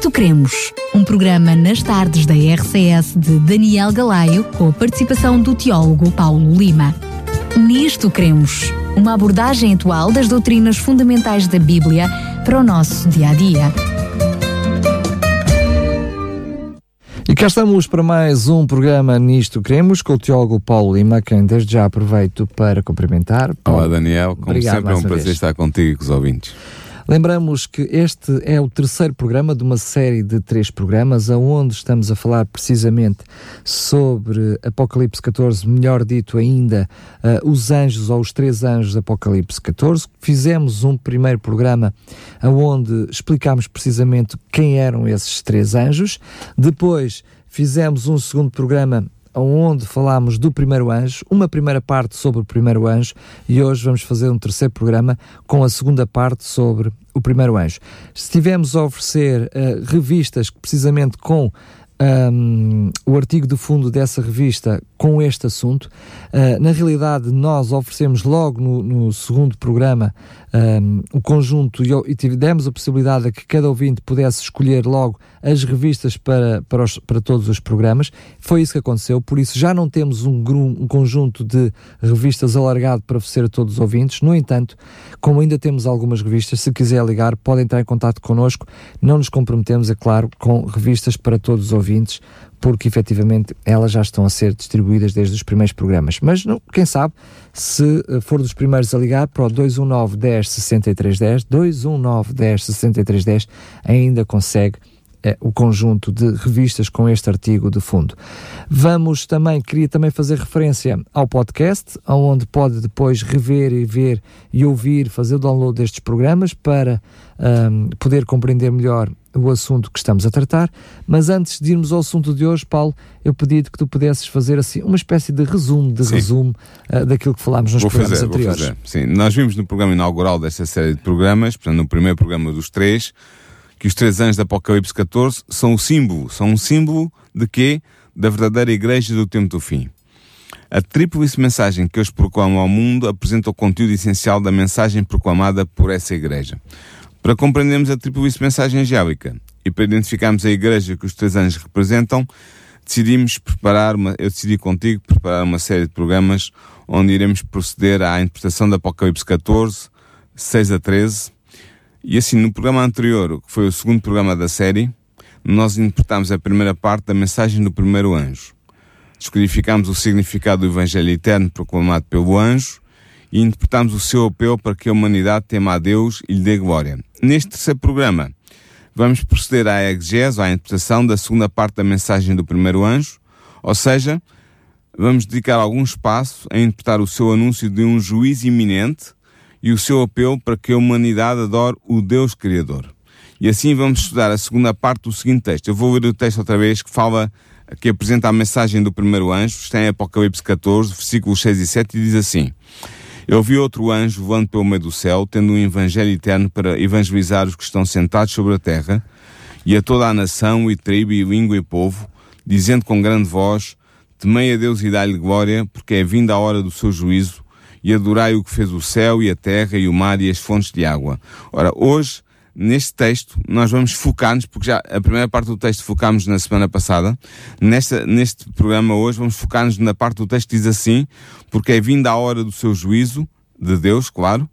Nisto Cremos, um programa nas tardes da RCS de Daniel Galaio, com a participação do teólogo Paulo Lima. Nisto Cremos, uma abordagem atual das doutrinas fundamentais da Bíblia para o nosso dia a dia. E cá estamos para mais um programa Nisto Queremos com o teólogo Paulo Lima, quem desde já aproveito para cumprimentar. Olá Daniel, como Obrigado sempre é um prazer vez. estar contigo e com os ouvintes. Lembramos que este é o terceiro programa de uma série de três programas, onde estamos a falar precisamente sobre Apocalipse 14, melhor dito ainda, uh, os anjos ou os três anjos de Apocalipse 14. Fizemos um primeiro programa onde explicámos precisamente quem eram esses três anjos. Depois fizemos um segundo programa onde falámos do primeiro anjo, uma primeira parte sobre o primeiro anjo, e hoje vamos fazer um terceiro programa com a segunda parte sobre o primeiro anjo. Estivemos a oferecer uh, revistas precisamente com um, o artigo de fundo dessa revista com este assunto. Uh, na realidade, nós oferecemos logo no, no segundo programa um, o conjunto e, e tivemos a possibilidade de que cada ouvinte pudesse escolher logo as revistas para, para, os, para todos os programas. Foi isso que aconteceu, por isso já não temos um, um conjunto de revistas alargado para oferecer a todos os ouvintes. No entanto, como ainda temos algumas revistas, se quiser ligar, pode entrar em contato connosco. Não nos comprometemos, é claro, com revistas para todos os ouvintes, porque efetivamente elas já estão a ser distribuídas desde os primeiros programas. Mas não, quem sabe, se eh, for dos primeiros a ligar para o 219 10 63 10, 219 10 63 10, ainda consegue é, o conjunto de revistas com este artigo de fundo. Vamos também, queria também fazer referência ao podcast, onde pode depois rever e ver e ouvir, fazer o download destes programas para um, poder compreender melhor o assunto que estamos a tratar, mas antes de irmos ao assunto de hoje, Paulo, eu pedi-te que tu pudesses fazer assim uma espécie de resumo, de Sim. resumo uh, daquilo que falámos nos vou programas fazer, anteriores. Vou fazer. Sim, nós vimos no programa inaugural desta série de programas, portanto no primeiro programa dos três, que os três anjos da Apocalipse 14 são o símbolo, são um símbolo de quê? Da verdadeira igreja do tempo do fim. A tríplice mensagem que eles proclamam ao mundo apresenta o conteúdo essencial da mensagem proclamada por essa igreja. Para compreendermos a tríplice mensagem angélica e para identificarmos a igreja que os três anjos representam, decidimos preparar uma, eu decidi contigo preparar uma série de programas onde iremos proceder à interpretação da Apocalipse 14, 6 a 13, e assim, no programa anterior, que foi o segundo programa da série, nós interpretámos a primeira parte da mensagem do primeiro anjo. Descodificámos o significado do Evangelho eterno proclamado pelo anjo e interpretámos o seu apelo para que a humanidade tema a Deus e lhe dê glória. Neste terceiro programa, vamos proceder à exegese, à interpretação da segunda parte da mensagem do primeiro anjo, ou seja, vamos dedicar algum espaço a interpretar o seu anúncio de um juízo iminente e o seu apelo para que a humanidade adore o Deus Criador. E assim vamos estudar a segunda parte do seguinte texto. Eu vou ler o texto outra vez que fala, que apresenta a mensagem do primeiro anjo, está em Apocalipse 14, versículos 6 e 7, e diz assim: Eu vi outro anjo voando pelo meio do céu, tendo um evangelho eterno para evangelizar os que estão sentados sobre a terra, e a toda a nação, e tribo, e língua e povo, dizendo com grande voz: Temei a Deus e dai-lhe glória, porque é vinda a hora do seu juízo e adorai o que fez o céu e a terra e o mar e as fontes de água. Ora, hoje, neste texto, nós vamos focar-nos, porque já a primeira parte do texto focámos na semana passada, nesta, neste programa hoje vamos focar-nos na parte do texto que diz assim, porque é vinda a hora do seu juízo, de Deus, claro,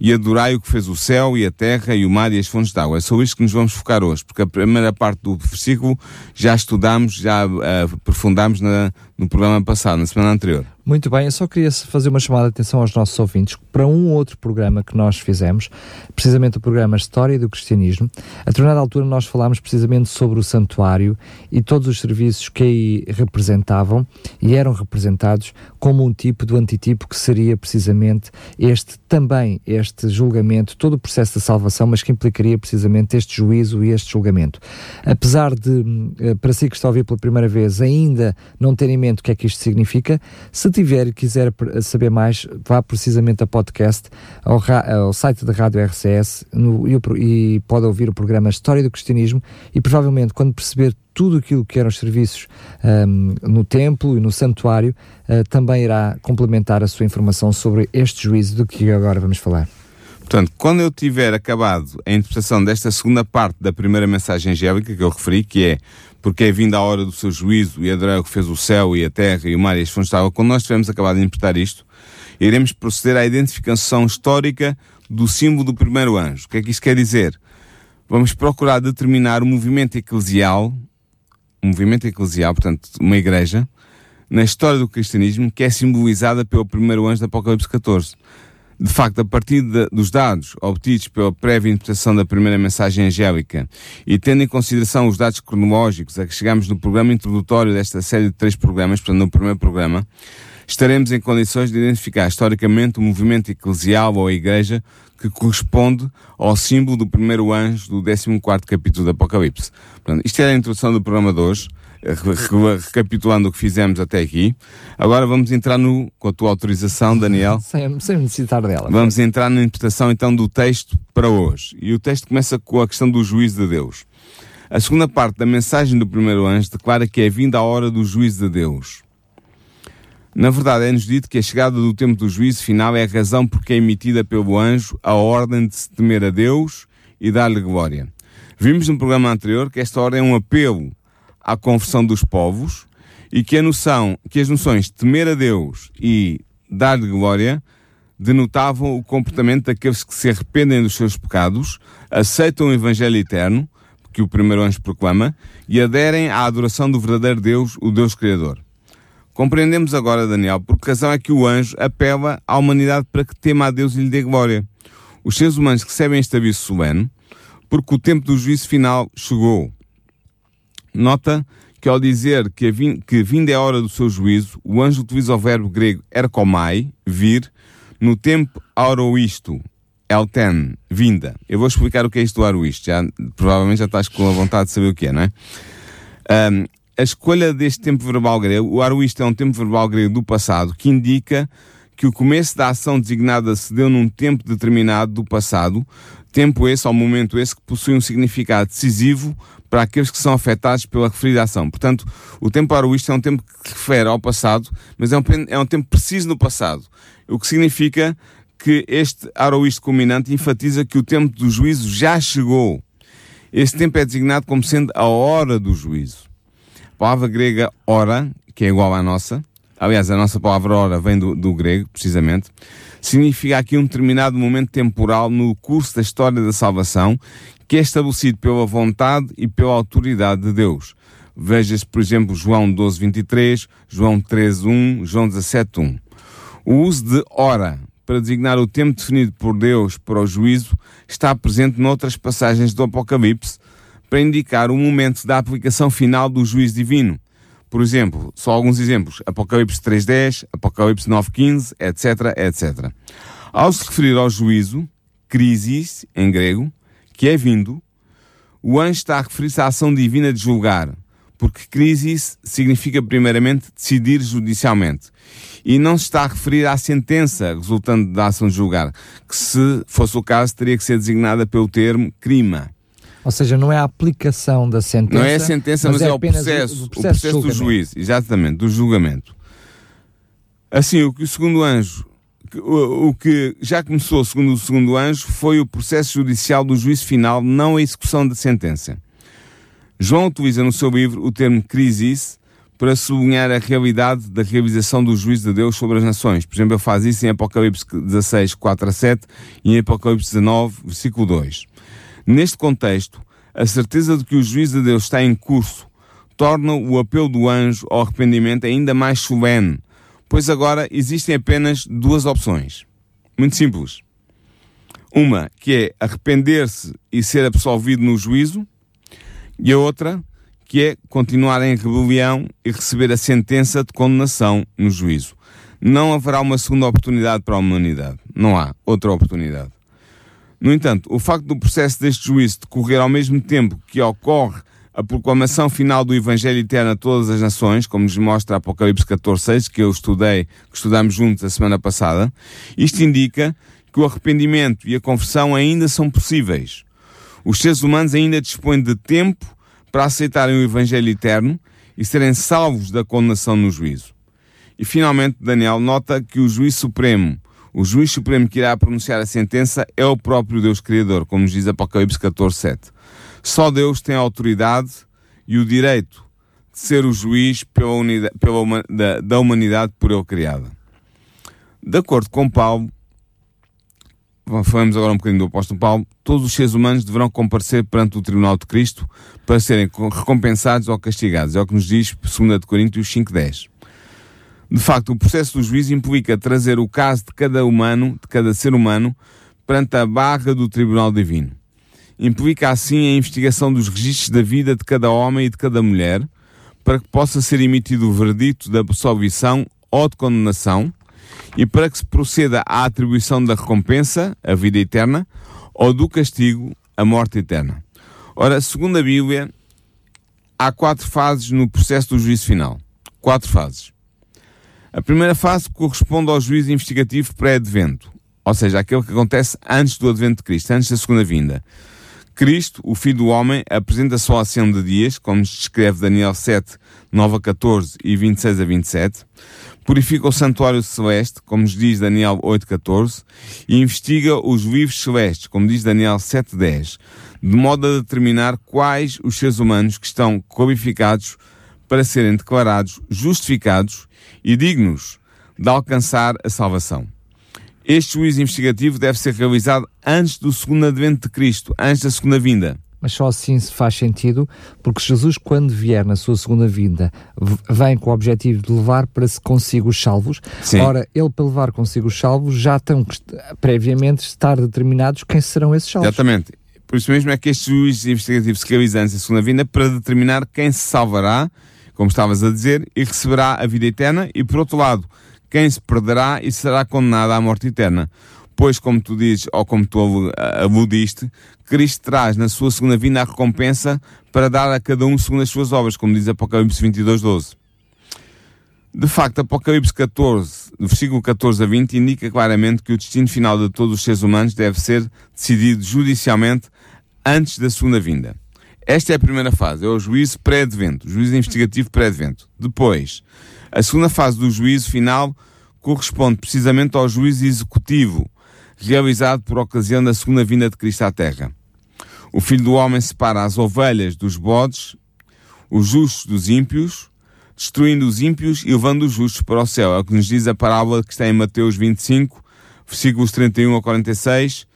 e adorai o que fez o céu e a terra e o mar e as fontes de água. É sobre isto que nos vamos focar hoje, porque a primeira parte do versículo já estudámos, já uh, aprofundámos na, no programa passado, na semana anterior. Muito bem, eu só queria fazer uma chamada de atenção aos nossos ouvintes para um outro programa que nós fizemos, precisamente o programa História do Cristianismo. A determinada altura nós falámos precisamente sobre o santuário e todos os serviços que aí representavam e eram representados como um tipo do antitipo que seria precisamente este também, este julgamento, todo o processo de salvação, mas que implicaria precisamente este juízo e este julgamento. Apesar de, eh, para si que está a ouvir pela primeira vez, ainda não ter em mente o que é que isto significa, se tiver e quiser saber mais, vá precisamente a podcast, ao, ao site da Rádio RCS no, e, e, pode ouvir o programa História do Cristianismo e provavelmente quando perceber tudo aquilo que eram os serviços um, no templo e no santuário, uh, também irá complementar a sua informação sobre este juízo do que agora vamos falar. Portanto, quando eu tiver acabado a interpretação desta segunda parte da primeira mensagem angélica que eu referi, que é porque é vinda a hora do seu juízo e o que fez o céu e a terra e o mar e as fontes de água, quando nós tivermos acabado de interpretar isto, iremos proceder à identificação histórica do símbolo do primeiro anjo. O que é que isto quer dizer? Vamos procurar determinar o movimento eclesial, o movimento eclesial, portanto, uma igreja, na história do cristianismo, que é simbolizada pelo primeiro anjo do Apocalipse 14. De facto, a partir de, dos dados obtidos pela prévia interpretação da primeira mensagem angélica e tendo em consideração os dados cronológicos a que chegamos no programa introdutório desta série de três programas, portanto, no primeiro programa, estaremos em condições de identificar historicamente o movimento eclesial ou a igreja que corresponde ao símbolo do primeiro anjo do 14 capítulo do Apocalipse. Portanto, isto é a introdução do programa de hoje, recapitulando o que fizemos até aqui. Agora vamos entrar no, com a tua autorização, Daniel. Sem, sem necessitar dela. Vamos entrar na interpretação então do texto para hoje. E o texto começa com a questão do juízo de Deus. A segunda parte da mensagem do primeiro anjo declara que é vinda a hora do juízo de Deus. Na verdade, é-nos dito que a chegada do tempo do juízo final é a razão porque é emitida pelo anjo a ordem de se temer a Deus e dar-lhe glória. Vimos no programa anterior que esta ordem é um apelo à conversão dos povos e que a noção, que as noções temer a Deus e dar-lhe glória denotavam o comportamento daqueles que se arrependem dos seus pecados, aceitam o Evangelho eterno, que o primeiro anjo proclama, e aderem à adoração do verdadeiro Deus, o Deus Criador. Compreendemos agora, Daniel, por que razão é que o anjo apela à humanidade para que tema a Deus e lhe dê glória. Os seres humanos recebem este aviso solene porque o tempo do juízo final chegou. Nota que ao dizer que, vin que vinda é a hora do seu juízo, o anjo utiliza o verbo grego erkomai, vir, no tempo auroisto, elten, vinda. Eu vou explicar o que é isto do auroisto, já, provavelmente já estás com a vontade de saber o que é, não é? Um, a escolha deste tempo verbal grego, o aruísto é um tempo verbal grego do passado que indica que o começo da ação designada se deu num tempo determinado do passado, tempo esse, ao momento esse, que possui um significado decisivo para aqueles que são afetados pela referida ação. Portanto, o tempo aruísto é um tempo que refere ao passado, mas é um, é um tempo preciso no passado. O que significa que este aroísto culminante enfatiza que o tempo do juízo já chegou. Esse tempo é designado como sendo a hora do juízo palavra grega hora, que é igual à nossa, aliás, a nossa palavra hora vem do, do grego, precisamente, significa aqui um determinado momento temporal no curso da história da salvação, que é estabelecido pela vontade e pela autoridade de Deus. Veja-se, por exemplo, João 12, 23, João 13, 1, João 17, 1. O uso de hora para designar o tempo definido por Deus para o juízo está presente noutras passagens do Apocalipse, para indicar o momento da aplicação final do juízo divino. Por exemplo, só alguns exemplos: Apocalipse 3.10, Apocalipse 9.15, etc, etc. Ao se referir ao juízo, crisis, em grego, que é vindo, o anjo está a referir-se à ação divina de julgar, porque crisis significa primeiramente decidir judicialmente. E não se está a referir à sentença resultante da ação de julgar, que se fosse o caso teria que ser designada pelo termo crima. Ou seja, não é a aplicação da sentença. Não é a sentença, mas, mas é, é o processo, o, processo, o processo do juízo, exatamente, do julgamento. Assim, o que o segundo anjo, o, o que já começou segundo o segundo anjo, foi o processo judicial do juízo final, não a execução da sentença. João utiliza no seu livro o termo crisis para sublinhar a realidade da realização do juízo de Deus sobre as nações. Por exemplo, ele faz isso em Apocalipse 16, 4 a 7 e em Apocalipse 19, versículo 2. Neste contexto, a certeza de que o juízo de Deus está em curso torna o apelo do anjo ao arrependimento ainda mais solene, pois agora existem apenas duas opções. Muito simples. Uma, que é arrepender-se e ser absolvido no juízo, e a outra, que é continuar em rebelião e receber a sentença de condenação no juízo. Não haverá uma segunda oportunidade para a humanidade. Não há outra oportunidade. No entanto, o facto do processo deste juízo decorrer ao mesmo tempo que ocorre a proclamação final do Evangelho Eterno a todas as nações, como nos mostra Apocalipse 14.6, que eu estudei, que estudamos juntos a semana passada, isto indica que o arrependimento e a conversão ainda são possíveis. Os seres humanos ainda dispõem de tempo para aceitarem o Evangelho Eterno e serem salvos da condenação no juízo. E finalmente, Daniel nota que o juiz supremo O juiz supremo que irá pronunciar a sentença é o próprio Deus Criador, como nos diz Apocalipse 14, 7. Só Deus tem a autoridade e o direito de ser o juiz pela unidade, pela, da, da humanidade por ele criada. De acordo com Paulo, falamos agora um bocadinho do apóstolo Paulo, todos os seres humanos deverão comparecer perante o tribunal de Cristo para serem recompensados ou castigados. É o que nos diz 2 Coríntios 5.10. De facto, o processo do juízo implica trazer o caso de cada humano, de cada ser humano, perante a barra do tribunal divino. Implica assim a investigação dos registros da vida de cada homem e de cada mulher, para que possa ser emitido o verdito da absolvição ou de condenação, e para que se proceda à atribuição da recompensa, a vida eterna, ou do castigo, a morte eterna. Ora, segundo a Bíblia, há quatro fases no processo do juízo final. Quatro fases. A primeira fase corresponde ao juízo investigativo pré-advento, ou seja, aquele que acontece antes do advento de Cristo, antes da segunda vinda. Cristo, o Filho do Homem, apresenta só a cena de dias, como descreve Daniel 7, 9 a 14 e 26 a 27, purifica o santuário celeste, como nos diz Daniel 8, 14, e investiga os vivos celestes, como diz Daniel 7, 10, de modo a determinar quais os seres humanos que estão qualificados para serem declarados justificados e dignos de alcançar a salvação. Este juízo investigativo deve ser realizado antes do segundo advento de Cristo, antes da segunda vinda. Mas só assim se faz sentido, porque Jesus, quando vier na sua segunda vinda, vem com o objetivo de levar para se consigo os salvos. Sim. Ora, ele para levar consigo os salvos, já estão previamente estar determinados quem serão esses salvos. Exatamente. Por isso mesmo é que este juízo investigativo se realiza antes da segunda vinda para determinar quem se salvará, como estavas a dizer, e receberá a vida eterna, e por outro lado, quem se perderá e será condenado à morte eterna. Pois, como tu dizes, ou como tu aludiste, Cristo traz na sua segunda vinda a recompensa para dar a cada um segundo as suas obras, como diz Apocalipse 22, 12. De facto, Apocalipse 14, versículo 14 a 20, indica claramente que o destino final de todos os seres humanos deve ser decidido judicialmente antes da segunda vinda. Esta é a primeira fase, é o juízo pré-advento, juízo investigativo pré-advento. Depois, a segunda fase do juízo final corresponde precisamente ao juízo executivo, realizado por ocasião da segunda vinda de Cristo à Terra. O Filho do Homem separa as ovelhas dos bodes, os justos dos ímpios, destruindo os ímpios e levando os justos para o céu. É o que nos diz a parábola que está em Mateus 25, versículos 31 a 46,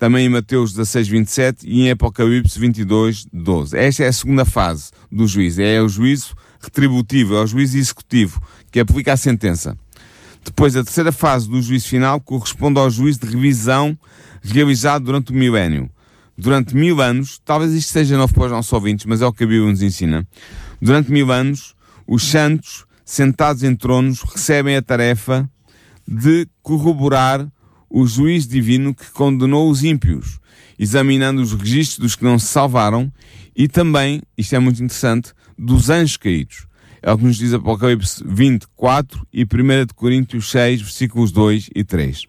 também em Mateus 16, 27 e em Apocalipse 22, 12. Esta é a segunda fase do juízo. É o juízo retributivo, é o juízo executivo, que aplica a sentença. Depois, a terceira fase do juízo final corresponde ao juízo de revisão realizado durante o milénio. Durante mil anos, talvez isto seja novo para os nossos ouvintes, mas é o que a Bíblia nos ensina. Durante mil anos, os santos, sentados em tronos, recebem a tarefa de corroborar o juízo divino que condenou os ímpios, examinando os registros dos que não se salvaram e também, isto é muito interessante, dos anjos caídos. É o que nos diz Apocalipse 24 e 1 Coríntios 6, versículos 2 e 3.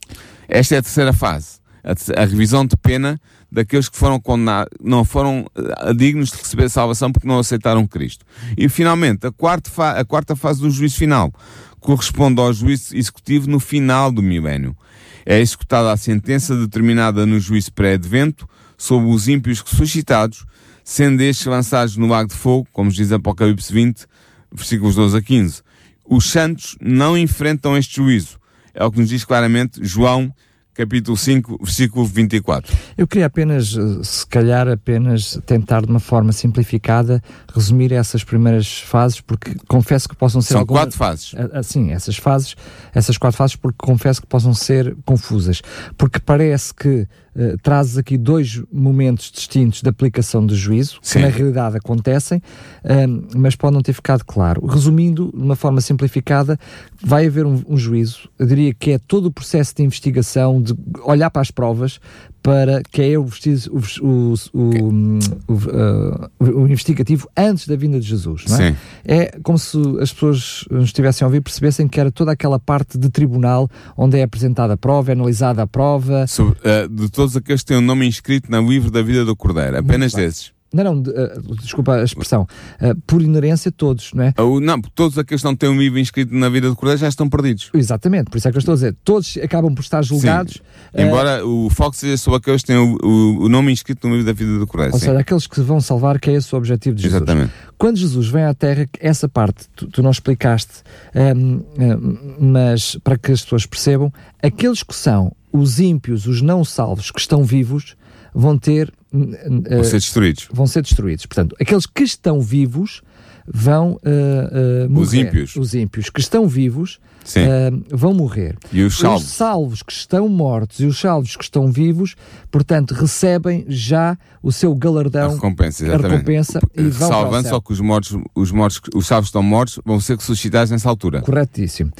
Esta é a terceira fase, a, revisão de pena daqueles que foram condenados, não foram uh, dignos de receber salvação porque não aceitaram Cristo. E finalmente, a quarta, a quarta fase do juízo final corresponde ao juízo executivo no final do milénio. É executada a sentença determinada no juízo pré-advento sobre os ímpios ressuscitados sendo estes lançados no lago de fogo, como diz Apocalipse 20, versículos 12 a 15. Os santos não enfrentam este juízo. É o que nos diz claramente João capítulo 5, versículo 24. Eu queria apenas, eh, se calhar, apenas tentar de uma forma simplificada resumir essas primeiras fases, porque confesso que possam ser São algumas... quatro fases. Assim, essas fases, essas quatro fases, porque confesso que possam ser confusas. Porque parece que uh, trazes aqui dois momentos distintos de aplicação do juízo, Sim. que na realidade acontecem, uh, mas pode não ter ficado claro. Resumindo, de uma forma simplificada, vai haver um, um juízo, eu diria que é todo o processo de investigação, de olhar para as provas, para que é o, o, o, o, uh, o, investigativo antes da vinda de Jesus. Não é? Sim. é como se as pessoas nos estivessem a ouvir percebessem que era toda aquela parte de tribunal onde é apresentada a prova, é analisada a prova. Sobre, uh, de todos aqueles que têm o um nome inscrito no livro da vida do Cordeiro, apenas desses. Não, não, uh, desculpa a expressão. Uh, por inerência, todos, não é? Uh, não, todos aqueles que não têm um IVA inscrito na vida de Cordeiro já estão perdidos. Exatamente, por isso é que eu estou a dizer. Todos acabam por estar julgados. Sim. Embora o foco seja sobre aqueles que têm o, o, o nome inscrito no livro da vida de Cordeiro. Ou sim. seja, aqueles que se vão salvar, que é esse o objetivo de Jesus. Exatamente. Quando Jesus vem à Terra, essa parte tu, tu não explicaste, um, um, mas para que as pessoas percebam, aqueles que são os ímpios, os não salvos, que estão vivos, vão ter. Vão ser destruídos. Vão ser destruídos. Portanto, aqueles que estão vivos vão uh, uh, morrer. Os ímpios. Os ímpios que estão vivos uh, vão morrer. E os salvos? Os salvos que estão mortos e os salvos que estão vivos, portanto, recebem já o seu galardão. A recompensa, exatamente. A recompensa e vão Salvando, só que os mortos, os mortos, os salvos estão mortos, vão ser ressuscitados nessa altura. Corretíssimo.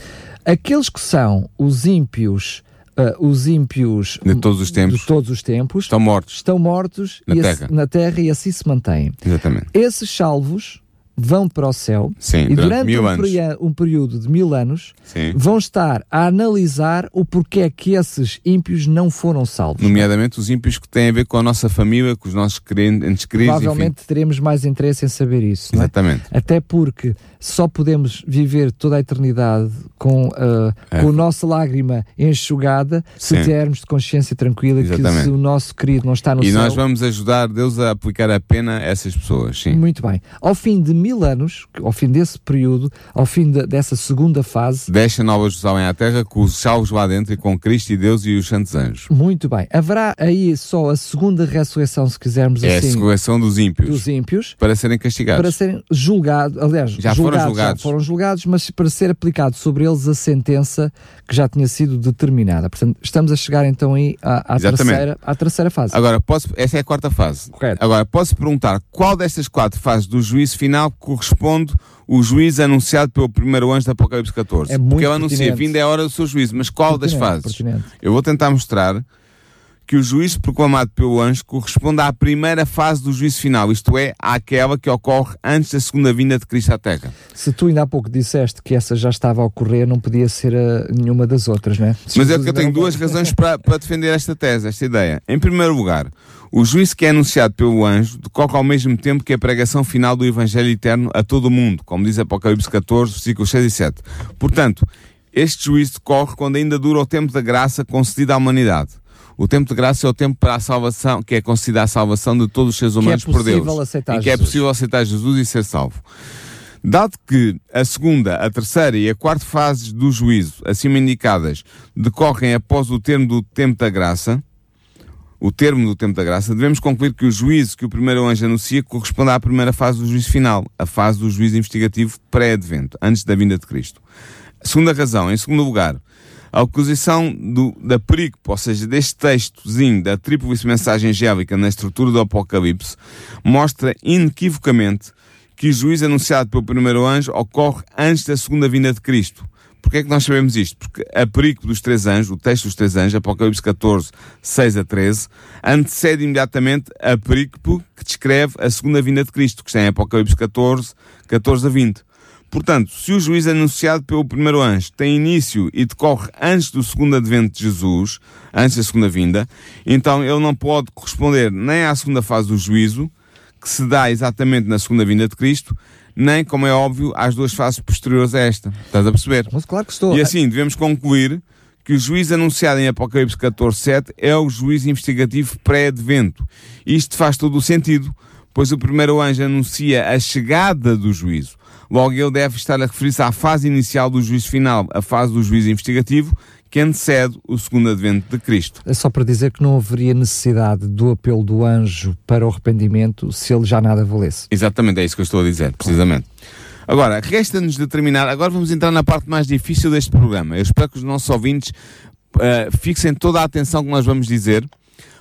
Aqueles que são os ímpios Uh, os ímpios de todos os tempos, de todos os tempos estão mortos, estão mortos na, terra. na terra e assim se mantêm. Exatamente. Esses salvos vão para o céu Sim, e durante, durante um, período, um, período de mil anos Sim. vão estar a analisar o porquê é que esses ímpios não foram salvos. Nomeadamente os ímpios que têm a ver com a nossa família, com os nossos crentes queridos. Provavelmente enfim. teremos mais interesse em saber isso. Exatamente. É? Até porque só podemos viver toda a eternidade com, uh, é. com a nossa lágrima enxugada se Sim. tivermos de consciência tranquila Exatamente. que se o nosso querido não está no e céu. E nós vamos ajudar Deus a aplicar a pena a essas pessoas. Sim. Muito bem. Ao fim de mil anos, ao fim desse período, ao fim de, dessa segunda fase. Deixa Nova Jerusalém à terra com os salvos lá dentro e com Cristo e Deus e os santos anjos. Muito bem. Haverá aí só a segunda ressurreição, se quisermos é assim. É a ressurreição dos ímpios. Dos ímpios. Para serem castigados. Para serem julgados. Aliás, já julgados, foram julgados. Já foram julgados, mas para ser aplicado sobre eles a sentença que já tinha sido determinada. Portanto, estamos a chegar então aí à, à terceira, à terceira fase. Agora, posso, essa é a quarta fase. Correto. Agora, posso perguntar qual destas quatro fases do juízo final corresponde o juízo anunciado pelo primeiro anjo da Apocalipse 14? É muito Porque ele anuncia, pertinente. vindo é a hora do seu juízo, mas qual das Pertinente, fases? pertinente. Eu vou tentar mostrar que o juízo proclamado pelo anjo corresponde à primeira fase do juízo final, isto é, àquela que ocorre antes da segunda vinda de Cristo à Terra. Se tu ainda há pouco disseste que essa já estava a ocorrer, não podia ser uh, nenhuma das outras, não é? Mas é que eu tenho duas razões para, para defender esta tese, esta ideia. Em primeiro lugar, o juízo que é anunciado pelo anjo decorre ao mesmo tempo que a pregação final do Evangelho Eterno a todo o mundo, como diz Apocalipse 14, versículos 6 e 7. Portanto, este juízo decorre quando ainda dura o tempo da graça concedida à humanidade. O tempo de graça é o tempo para a salvação, que é concedida a salvação de todos os seres humanos é por Deus. Aceitar e que é possível aceitar Jesus e ser salvo. Dado que a segunda, a terceira e a quarta fases do juízo, acima indicadas, decorrem após o termo do tempo da graça, o termo do tempo da graça, devemos concluir que o juízo que o primeiro anjo anuncia corresponde à primeira fase do juízo final, a fase do juízo investigativo pré-advento, antes da vinda de Cristo. A segunda razão, em segundo lugar, a acusação do, da perícope, ou seja, deste textozinho da tríplice mensagem angélica na estrutura do Apocalipse, mostra inequivocamente que o juízo anunciado pelo primeiro anjo ocorre antes da segunda vinda de Cristo. Porquê é que nós sabemos isto? Porque a perícope dos três anjos, o texto dos três anjos, Apocalipse 14, 6 a 13, antecede imediatamente a perícope que descreve a segunda vinda de Cristo, que está em Apocalipse 14, 14 a 20. Portanto, se o juízo anunciado pelo primeiro anjo tem início e decorre antes do segundo advento de Jesus, antes da segunda vinda, então ele não pode corresponder nem à segunda fase do juízo, que se dá exatamente na segunda vinda de Cristo, nem, como é óbvio, às duas fases posteriores a esta. Estás a perceber? Mas claro que estou. E assim, devemos concluir que o juízo anunciado em Apocalipse 14, 7 é o juízo investigativo pré-advento. Isto faz todo o sentido, pois o primeiro anjo anuncia a chegada do juízo. Logo, ele deve estar a referir-se à fase inicial do juízo final, a fase do juízo investigativo, que antecede o segundo advento de Cristo. É só para dizer que não haveria necessidade do apelo do anjo para o arrependimento se ele já nada valesse. Exatamente, é isso que eu estou a dizer, precisamente. Agora, resta-nos determinar, agora vamos entrar na parte mais difícil deste programa. Eu espero que os nossos ouvintes uh, fixem toda a atenção que nós vamos dizer,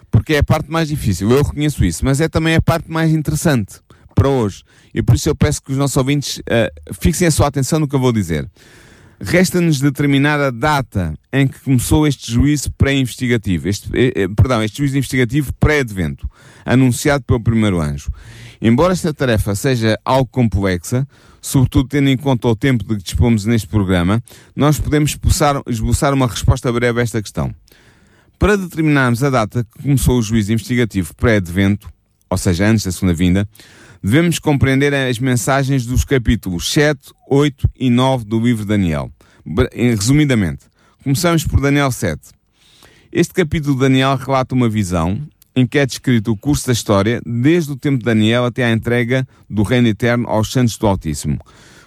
porque é a parte mais difícil, eu reconheço isso, mas é também a parte mais interessante para hoje. E por isso eu peço que os nossos ouvintes uh, fixem a sua atenção no que eu vou dizer. Resta-nos determinar a data em que começou este juízo pré-investigativo, este, eh, perdão, este juízo investigativo pré-advento, anunciado pelo primeiro anjo. Embora esta tarefa seja algo complexa, sobretudo tendo em conta o tempo de que dispomos neste programa, nós podemos esboçar, esboçar uma resposta breve a esta questão. Para determinarmos a data que começou o juízo investigativo pré-advento, ou seja, antes da segunda vinda, devemos compreender as mensagens dos capítulos 7, 8 e 9 do livro de Daniel. Resumidamente, começamos por Daniel 7. Este capítulo de Daniel relata uma visão em que é descrito o curso da história desde o tempo de Daniel até à entrega do reino eterno aos santos do Altíssimo.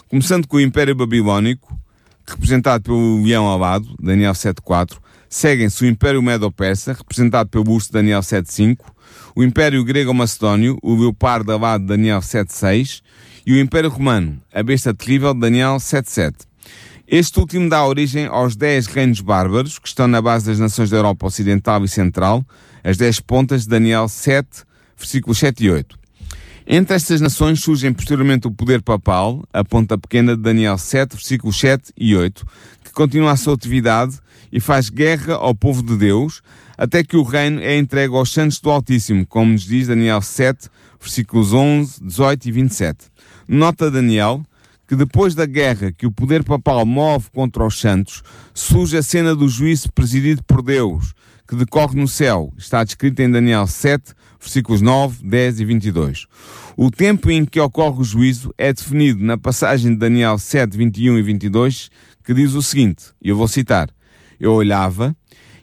Começando com o Império Babilónico, representado pelo leão alado, Daniel 7.4, seguem-se o Império Medo-Persa, representado pelo urso, Daniel 7.5, o Império Grego-Macedónio, o leopardo alado, Daniel 7.6, e o Império Romano, a besta terrível, Daniel 7.7. Este último dá origem aos dez reinos bárbaros, que estão na base das nações da Europa Ocidental e Central, as dez pontas de Daniel 7, versículos 7 e 8. Entre estas nações surgem posteriormente o poder papal, a ponta pequena de Daniel 7, versículos 7 e 8, que continua a sua atividade e faz guerra ao povo de Deus, até que o reino é entregue aos santos do Altíssimo, como nos diz Daniel 7, versículos 11, 18 e 27. Nota Daniel que depois da guerra que o poder papal move contra os santos, surge a cena do juízo presidido por Deus, que decorre no céu. Está descrito em Daniel 7, versículos 9, 10 e 22. O tempo em que ocorre o juízo é definido na passagem de Daniel 7, 21 e 22, que diz o seguinte, e eu vou citar, Eu olhava,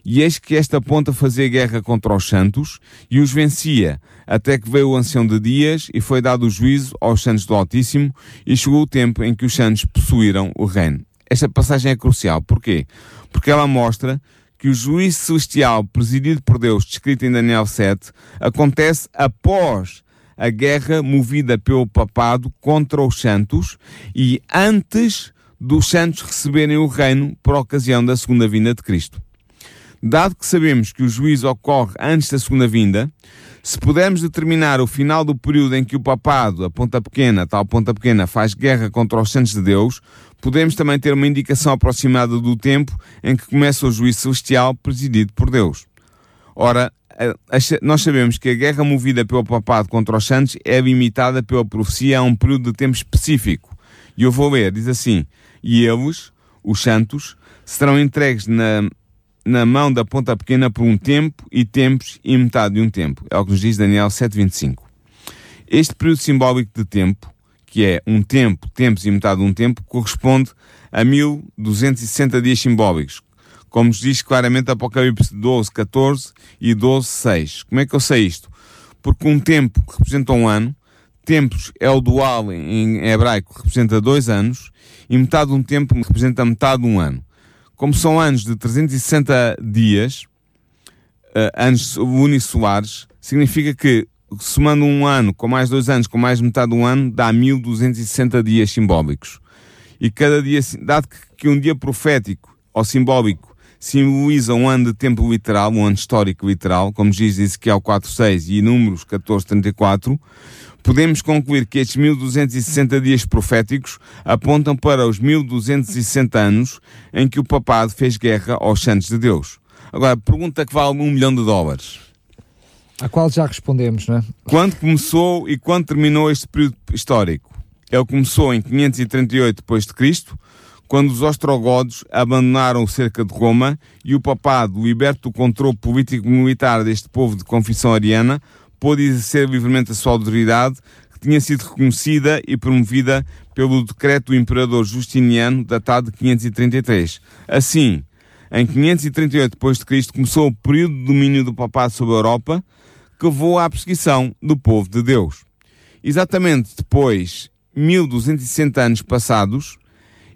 e eis que esta ponta fazia guerra contra os santos, e os vencia, até que veio o ancião de dias, e foi dado o juízo aos santos do Altíssimo, e chegou o tempo em que os santos possuíram o reino. Esta passagem é crucial. Porquê? Porque ela mostra que o juízo celestial presidido por Deus, descrito em Daniel 7, acontece após a guerra movida pelo papado contra os santos e antes dos santos receberem o reino por ocasião da segunda vinda de Cristo. Dado que sabemos que o juízo ocorre antes da segunda vinda, se pudermos determinar o final do período em que o papado, a ponta pequena, tal ponta pequena, faz guerra contra os santos de Deus, podemos também ter uma indicação aproximada do tempo em que começa o juízo celestial presidido por Deus. Ora, nós sabemos que a guerra movida pelo papado contra os santos é limitada pela profecia a um período de tempo específico. E eu vou ler, diz assim, e eles, os santos, serão entregues na, na mão da ponta pequena por um tempo e tempos e metade de um tempo. É o que nos diz Daniel 7.25. Este período simbólico de tempo que é um tempo, tempos e metade de um tempo, corresponde a 1260 dias simbólicos. Como nos diz claramente Apocalipse 12, 14 e 12, 6. Como é que eu sei isto? Porque um tempo representa um ano, tempos é o dual em hebraico, representa dois anos, e metade de um tempo representa metade de um ano. Como são anos de 360 dias, uh, anos unisolares, significa que somando um ano com mais dois anos, com mais metade de um ano, dá 1260 dias simbólicos. E cada dia, dado que um dia profético ou simbólico simboliza um ano de tempo literal, um ano histórico literal, como diz Ezequiel 4.6 e Números 14.34, podemos concluir que estes 1260 dias proféticos apontam para os 1260 anos em que o papado fez guerra aos santos de Deus. Agora, pergunta que vale um milhão de dólares. A qual já respondemos, não é? Quando começou e quando terminou este período histórico? Ele começou em 538 d.C., quando os ostrogodos abandonaram cerca de Roma e o papado, liberto do controle político-militar deste povo de confissão ariana, pôde exercer livremente a sua autoridade, que tinha sido reconhecida e promovida pelo decreto do imperador Justiniano, datado de 533. Assim, em 538 d.C. começou o período de domínio do papado sobre a Europa, que levou à perseguição do povo de Deus. Exatamente depois, 1260 anos passados,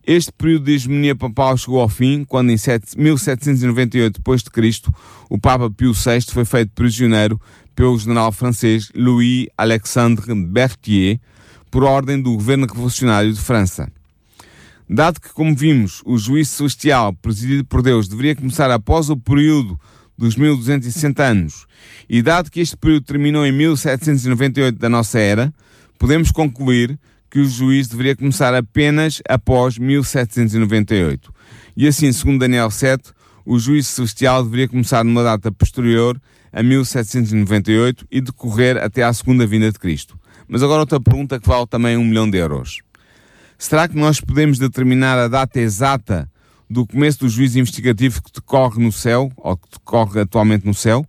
este período de hegemonia papal chegou ao fim, quando em 1798 d.C. o Papa Pio VI foi feito prisioneiro pelo general francês Louis-Alexandre Berthier, por ordem do governo revolucionário de França. Dado que, como vimos, o juízo celestial presidido por Deus deveria começar após o período dos 1260 anos, e dado que este período terminou em 1798 da nossa era, podemos concluir que o juízo deveria começar apenas após 1798. E assim, segundo Daniel 7, o juízo celestial deveria começar numa data posterior a 1798 e decorrer até à segunda vinda de Cristo. Mas agora outra pergunta que vale também um milhão de euros. Será que nós podemos determinar a data exata do começo do juízo investigativo que decorre no céu, ou que decorre atualmente no céu,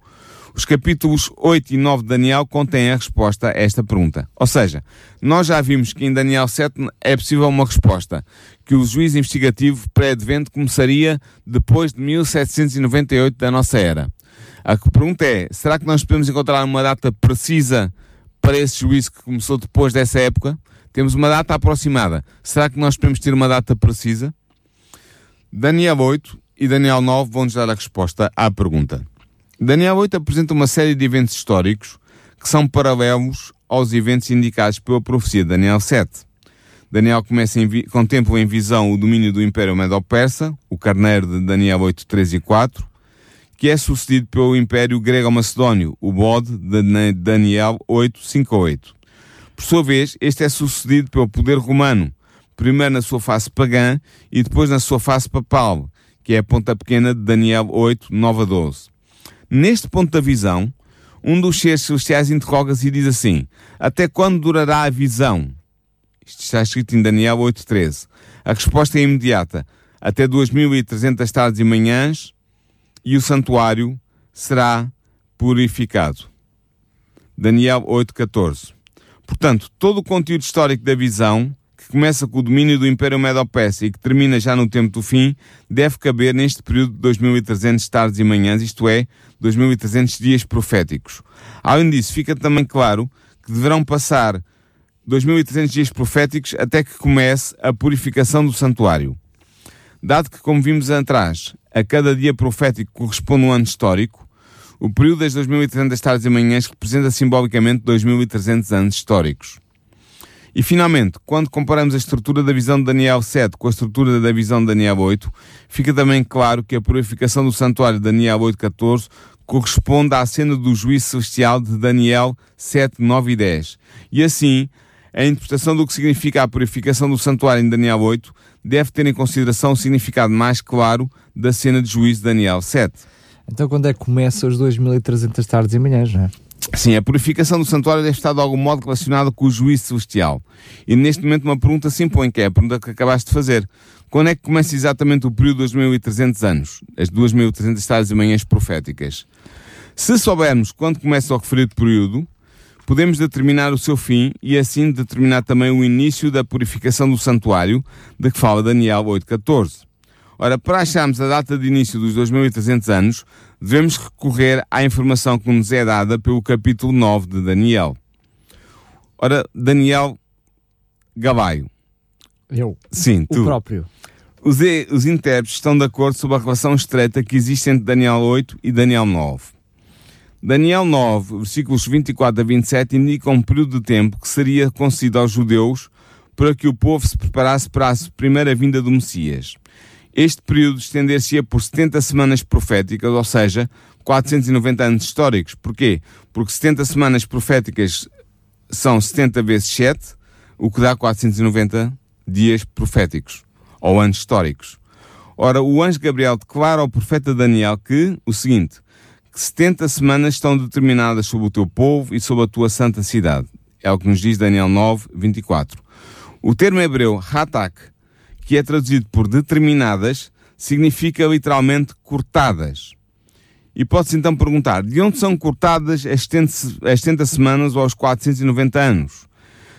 Os capítulos 8 e 9 de Daniel contêm a resposta a esta pergunta. Ou seja, nós já vimos que em Daniel 7 é possível uma resposta, que o juízo investigativo pré-advento começaria depois de 1798 da nossa era. A pergunta é, será que nós podemos encontrar uma data precisa para esse juízo que começou depois dessa época? Temos uma data aproximada. Será que nós podemos ter uma data precisa? Daniel 8 e Daniel 9 vão-nos dar a resposta à pergunta. Daniel 8 apresenta uma série de eventos históricos que são paralelos aos eventos indicados pela profecia de Daniel 7. Daniel começa em contempla em visão o domínio do Império Medo-Persa, o carneiro de Daniel 8, 3 e 4, que é sucedido pelo Império Grego-Macedónio, o bode de Daniel 8, 5 a 8. Por sua vez, este é sucedido pelo poder romano, primeiro na sua face pagã e depois na sua face papal, que é a ponta pequena de Daniel 8, 9 a 12. Neste ponto da visão, um dos seres celestiais interroga-se e diz assim: Até quando durará a visão? Isto está escrito em Daniel 8,13. A resposta é imediata: Até 2300 tardes e manhãs, e o santuário será purificado. Daniel 8,14. Portanto, todo o conteúdo histórico da visão que começa com o domínio do Império Medo-Persa e que termina já no tempo do fim, deve caber neste período de 2300 tardes e manhãs, isto é, 2300 dias proféticos. Além disso, fica também claro que deverão passar 2300 dias proféticos até que comece a purificação do santuário. Dado que, como vimos atrás, a cada dia profético corresponde um ano histórico, o período das 2300 tardes e manhãs representa simbolicamente 2300 anos históricos. E finalmente, quando comparamos a estrutura da visão de Daniel 7 com a estrutura da visão de Daniel 8, fica também claro que a purificação do santuário de Daniel 8.14 corresponde à cena do juízo celestial de Daniel 7, 9 e 10. E assim, a interpretação do que significa a purificação do santuário em Daniel 8 deve ter em consideração o significado mais claro da cena de juízo de Daniel 7. Então quando é que começa os 2300 tardes e manhãs, não é? Sim, a purificação do santuário deve estar de algum modo relacionada com o juízo celestial. E neste momento uma pergunta se impõe, que é a pergunta que acabaste de fazer. Quando é que começa exatamente o período dos 2300 anos? As 2300 tardes e manhãs proféticas. Se soubermos quando começa o referido período, podemos determinar o seu fim e assim determinar também o início da purificação do santuário, de que fala Daniel 8.14. Ora, para acharmos a data de início dos 2300 anos, devemos recorrer à informação que nos é dada pelo capítulo 9 de Daniel. Ora, Daniel Gabaio. Eu? Sim, tu. O próprio. Os, os intérpretes estão de acordo sobre a relação estreita que existe entre Daniel 8 e Daniel 9. Daniel 9, versículos 24 a 27, indicam um período de tempo que seria concedido aos judeus para que o povo se preparasse para a primeira vinda do Messias. Este período estender-se-ia por 70 semanas proféticas, ou seja, 490 anos históricos. Porquê? Porque 70 semanas proféticas são 70 vezes 7, o que dá 490 dias proféticos, ou anos históricos. Ora, o anjo Gabriel declara ao profeta Daniel que, o seguinte, que 70 semanas estão determinadas sobre o teu povo e sobre a tua santa cidade. É o que nos diz Daniel 9, 24. O termo hebreu hatak que é traduzido por determinadas, significa literalmente cortadas. E pode-se então perguntar, de onde são cortadas as 70 semanas ou aos 490 anos?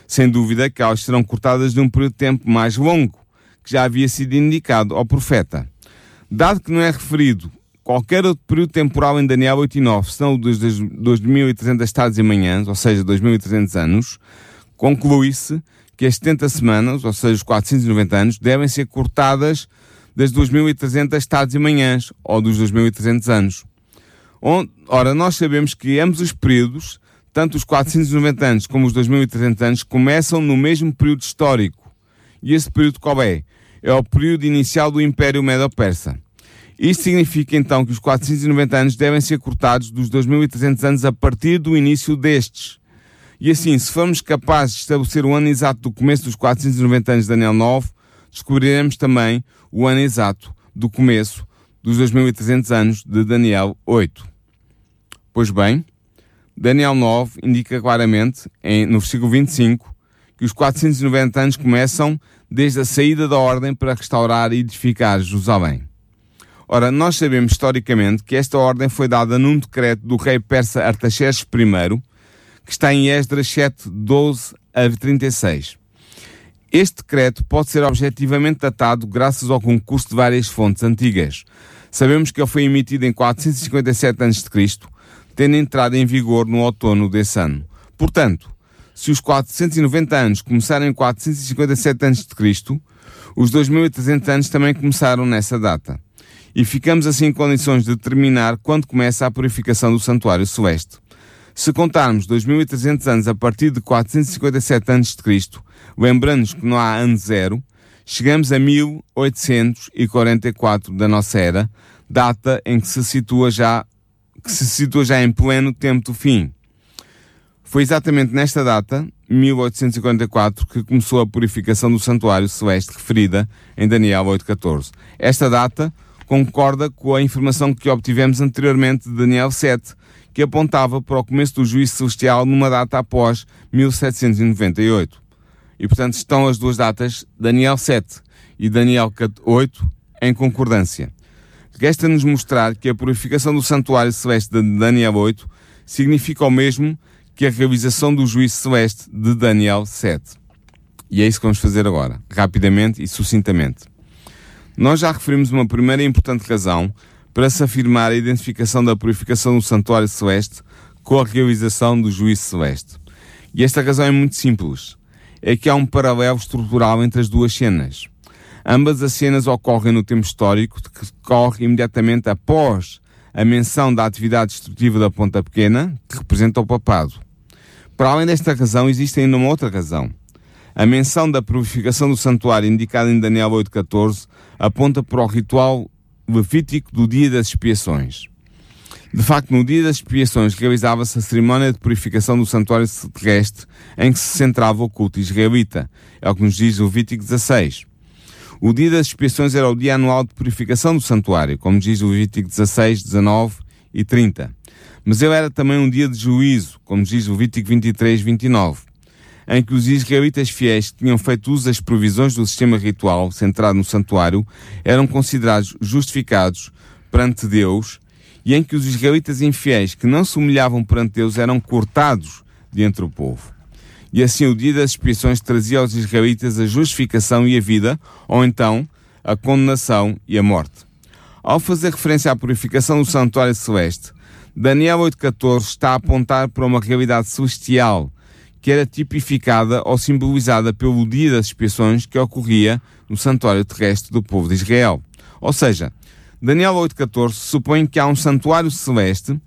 Sem dúvida que elas serão cortadas de um período de tempo mais longo, que já havia sido indicado ao profeta. Dado que não é referido qualquer outro período temporal em Daniel 8 e 9, senão o dos 2.300 tardes e manhãs, ou seja, 2.300 anos, conclui-se que as 70 semanas, ou seja, os 490 anos, devem ser cortadas das 2.300 tardes e manhãs, ou dos 2.300 anos. Ora, nós sabemos que ambos os períodos, tanto os 490 anos como os 2.300 anos, começam no mesmo período histórico. E esse período qual é? É o período inicial do Império Medo-Persa. Isto significa então que os 490 anos devem ser cortados dos 2.300 anos a partir do início destes. E assim, se formos capazes de estabelecer o ano exato do começo dos 490 anos de Daniel 9, descobriremos também o ano exato do começo dos 2300 anos de Daniel 8. Pois bem, Daniel 9 indica claramente, em, no versículo 25, que os 490 anos começam desde a saída da ordem para restaurar e edificar Jerusalém. Ora, nós sabemos historicamente que esta ordem foi dada num decreto do rei persa Artaxerxes I, que está em Esdras 7, 12 a 36. Este decreto pode ser objetivamente datado graças ao concurso de várias fontes antigas. Sabemos que ele foi emitido em 457 a.C., tendo entrado em vigor no outono desse ano. Portanto, se os 490 anos começaram em 457 a.C., os 2300 anos também começaram nessa data. E ficamos assim em condições de determinar quando começa a purificação do santuário celeste. Se contarmos 2300 anos a partir de 457 a.C., lembrando-nos que não há ano zero, chegamos a 1844 da nossa era, data em que se situa já que se situa já em pleno tempo do fim. Foi exatamente nesta data, 1844, que começou a purificação do santuário celeste referida em Daniel 8.14. Esta data concorda com a informação que obtivemos anteriormente de Daniel 7, que apontava para o começo do juízo celestial numa data após 1798. E portanto estão as duas datas, Daniel 7 e Daniel 8, em concordância. Resta-nos mostrar que a purificação do santuário celeste de Daniel 8 significa o mesmo que a realização do juízo celeste de Daniel 7. E é isso que vamos fazer agora, rapidamente e sucintamente. Nós já referimos uma primeira importante razão para se afirmar a identificação da purificação do santuário celeste com a realização do juízo celeste. E esta razão é muito simples. É que há um paralelo estrutural entre as duas cenas. Ambas as cenas ocorrem no tempo histórico que decorre imediatamente após a menção da atividade destrutiva da Ponta Pequena, que representa o papado. Para além desta razão, existe ainda uma outra razão. A menção da purificação do santuário indicada em Daniel 8.14 aponta para o ritual levítico do dia das expiações. De facto, no dia das expiações realizava-se a cerimónia de purificação do santuário terrestre em que se centrava o culto israelita. É o que nos diz Levítico 16. O dia das expiações era o dia anual de purificação do santuário, como diz Levítico 16, 19 e 30. Mas ele era também um dia de juízo, como diz Levítico 23, 29, em que os israelitas fiéis que tinham feito uso das provisões do sistema ritual centrado no santuário eram considerados justificados perante Deus e em que os israelitas infiéis que não se humilhavam perante Deus eram cortados de entre o povo. E assim o dia das expiações trazia aos israelitas a justificação e a vida, ou então a condenação e a morte. Ao fazer referência à purificação do santuário celeste, Daniel 8.14 está a apontar para uma realidade celestial que era tipificada ou simbolizada pelo dia das expiações que ocorria no santuário terrestre do povo de Israel. Ou seja, Daniel 8.14 supõe que há um santuário celeste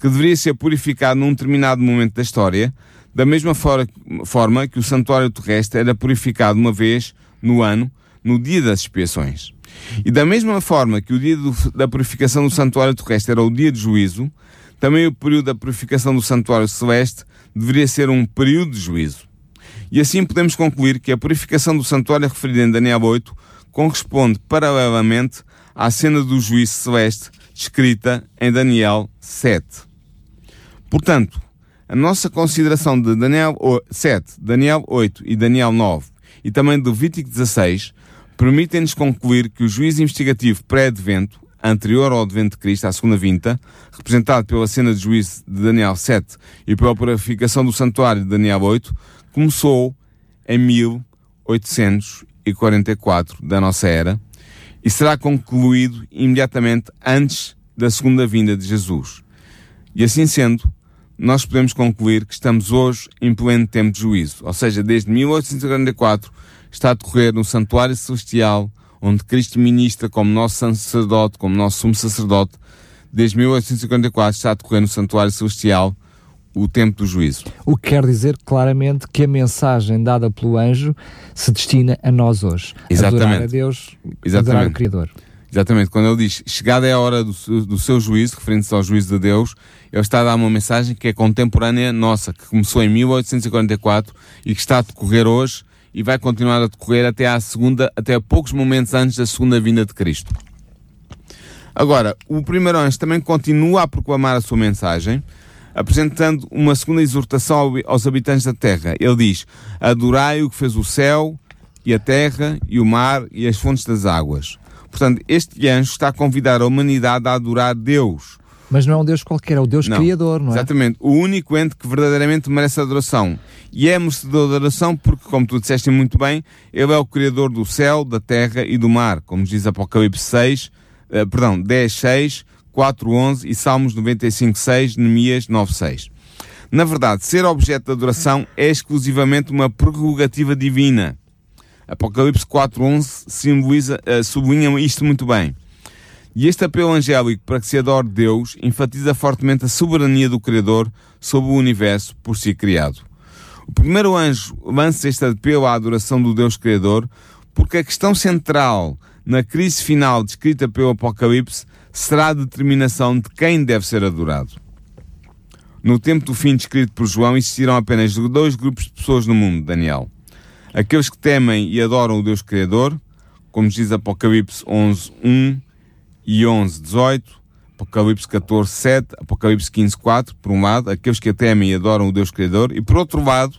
que deveria ser purificado num determinado momento da história, da mesma forma que o santuário terrestre era purificado uma vez no ano, no dia das expiações. E da mesma forma que o dia do, da purificação do santuário terrestre era o dia de juízo, também o período da purificação do santuário celeste deveria ser um período de juízo. E assim podemos concluir que a purificação do santuário referida em Daniel 8 corresponde paralelamente à cena do juízo celeste descrita em Daniel 7. Portanto, a nossa consideração de Daniel 7, Daniel 8 e Daniel 9 e também do Levítico 16 permitem-nos concluir que o juízo investigativo pré-advento, anterior ao advento de Cristo, à segunda vinda, representado pela cena de juízo de Daniel 7 e pela purificação do santuário de Daniel 8, começou em 1844 da nossa era e será concluído imediatamente antes da segunda vinda de Jesus. E assim sendo, nós podemos concluir que estamos hoje em pleno tempo de juízo, ou seja, desde 1844 está a decorrer no Santuário Celestial, onde Cristo ministra como nosso sacerdote, como nosso sumo sacerdote, desde 1854 está a decorrer no Santuário Celestial o tempo do juízo. O que quer dizer claramente que a mensagem dada pelo anjo se destina a nós hoje. Exatamente. Adorar a Deus, Exatamente. adorar o Criador. Exatamente, quando ele diz chegada é a hora do, do seu juízo, referindo-se ao juízo de Deus, ele está a dar uma mensagem que é contemporânea nossa, que começou em 1844 e que está a decorrer hoje e vai continuar a decorrer até à segunda, até a poucos momentos antes da segunda vinda de Cristo. Agora, o primeiro anjo também continua a proclamar a sua mensagem, apresentando uma segunda exortação aos habitantes da terra. Ele diz: Adorai o que fez o céu e a terra e o mar e as fontes das águas Portanto, este anjo está a convidar a humanidade a adorar Deus. Mas não é um Deus qualquer, é o Deus Não. Criador, não é? Exatamente. O único ente que verdadeiramente merece adoração. E é merecedor de adoração porque, como tu disseste muito bem, ele é o Criador do céu, da terra e do mar, como diz Apocalipse 6, eh, perdão, 10, 6, 4, 11 e Salmos 95, 6, Neemias 9, 6. Na verdade, ser objeto de adoração é exclusivamente uma prerrogativa divina. Apocalipse 4.11 simboliza, uh, sublinha isto muito bem. E este apelo angélico para que se adore Deus enfatiza fortemente a soberania do Criador sobre o universo por si criado. O primeiro anjo lança este apelo à adoração do Deus Criador porque a questão central na crise final descrita pelo Apocalipse será a determinação de quem deve ser adorado. No tempo do fim descrito por João existirão apenas dois grupos de pessoas no mundo, Daniel. Aqueles que temem e adoram o Deus Criador, como diz Apocalipse 11, 1 e 11, 18, Apocalipse 14, 7, Apocalipse 15, 4, por um lado, aqueles que temem e adoram o Deus Criador, e por outro lado,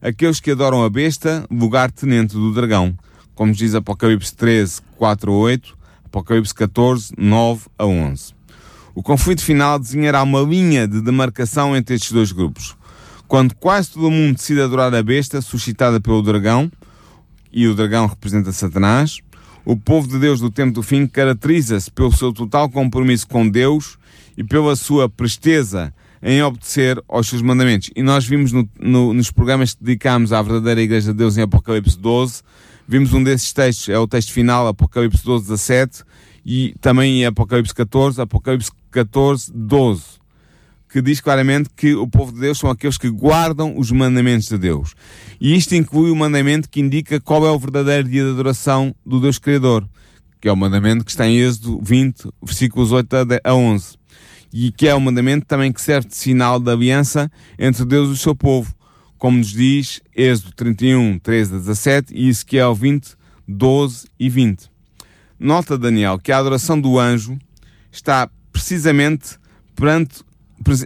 aqueles que adoram a besta, lugar tenente do dragão, como diz Apocalipse 13, 4 a 8, Apocalipse 14, 9 a 11. O conflito final desenhará uma linha de demarcação entre estes dois grupos. Quando quase todo o mundo decide adorar a besta suscitada pelo dragão, e o dragão representa Satanás, o povo de Deus do tempo do fim caracteriza-se pelo seu total compromisso com Deus e pela sua presteza em obedecer aos seus mandamentos. E nós vimos no, no, nos programas que dedicámos à verdadeira Igreja de Deus em Apocalipse 12, vimos um desses textos, é o texto final, Apocalipse 12, 17, e também em Apocalipse 14, Apocalipse 14, 12, que diz claramente que o povo de Deus são aqueles que guardam os mandamentos de Deus. E isto inclui o mandamento que indica qual é o verdadeiro dia de adoração do Deus Criador, que é o mandamento que está em Êxodo 20, versículos 8 a 11. E que é o mandamento também que serve de sinal de aliança entre Deus e o seu povo, como nos diz Êxodo 31, 13 a 17 e Ezequiel 20, 12 e 20. Nota, Daniel, que a adoração do anjo está precisamente perante,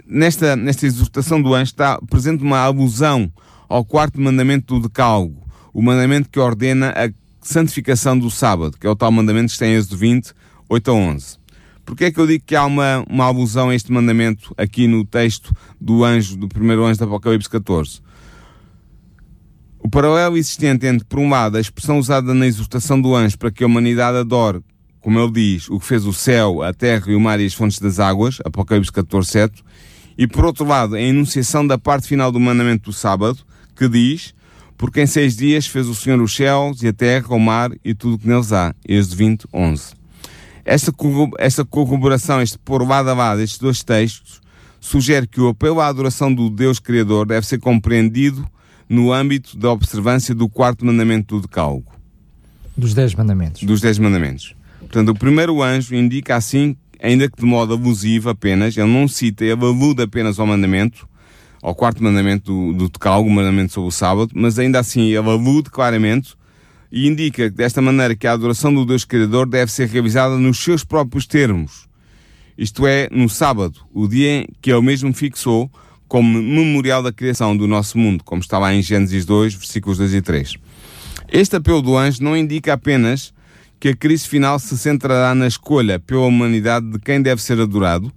nesta, nesta exortação do anjo, está presente uma alusão ao quarto mandamento do Decálogo, o mandamento que ordena a santificação do sábado, que é o tal mandamento que está em Êxodo 20, 8 a 11. Porquê é que eu digo que há uma, uma alusão a este mandamento aqui no texto do anjo, do primeiro anjo do Apocalipse 14? O paralelo existente entre, por um lado, a expressão usada na exortação do anjo para que a humanidade adore, como ele diz, o que fez o céu, a terra e o mar e as fontes das águas, Apocalipse 14, 7, e por outro lado, a enunciação da parte final do mandamento do sábado, que diz, porque em seis dias fez o Senhor os céus e a terra, o mar e tudo o que neles há, Êxodo 20, 11. Esta, esta corroboração, este pôr lado a lado, estes dois textos, sugere que o apelo à adoração do Deus Criador deve ser compreendido no âmbito da observância do quarto mandamento do Decálogo. Dos dez mandamentos. Dos dez mandamentos. Portanto, o primeiro anjo indica assim, ainda que de modo abusivo apenas, ele não cita, ele alude apenas ao mandamento, ao quarto mandamento do, do Decálogo, o mandamento sobre o sábado, mas ainda assim ele alude claramente e indica desta maneira que a adoração do Deus Criador deve ser realizada nos seus próprios termos. Isto é, no sábado, o dia que ele mesmo fixou como memorial da criação do nosso mundo, como está lá em Gênesis 2, versículos 2 e 3. Este apelo do anjo não indica apenas que a crise final se centrará na escolha pela humanidade de quem deve ser adorado,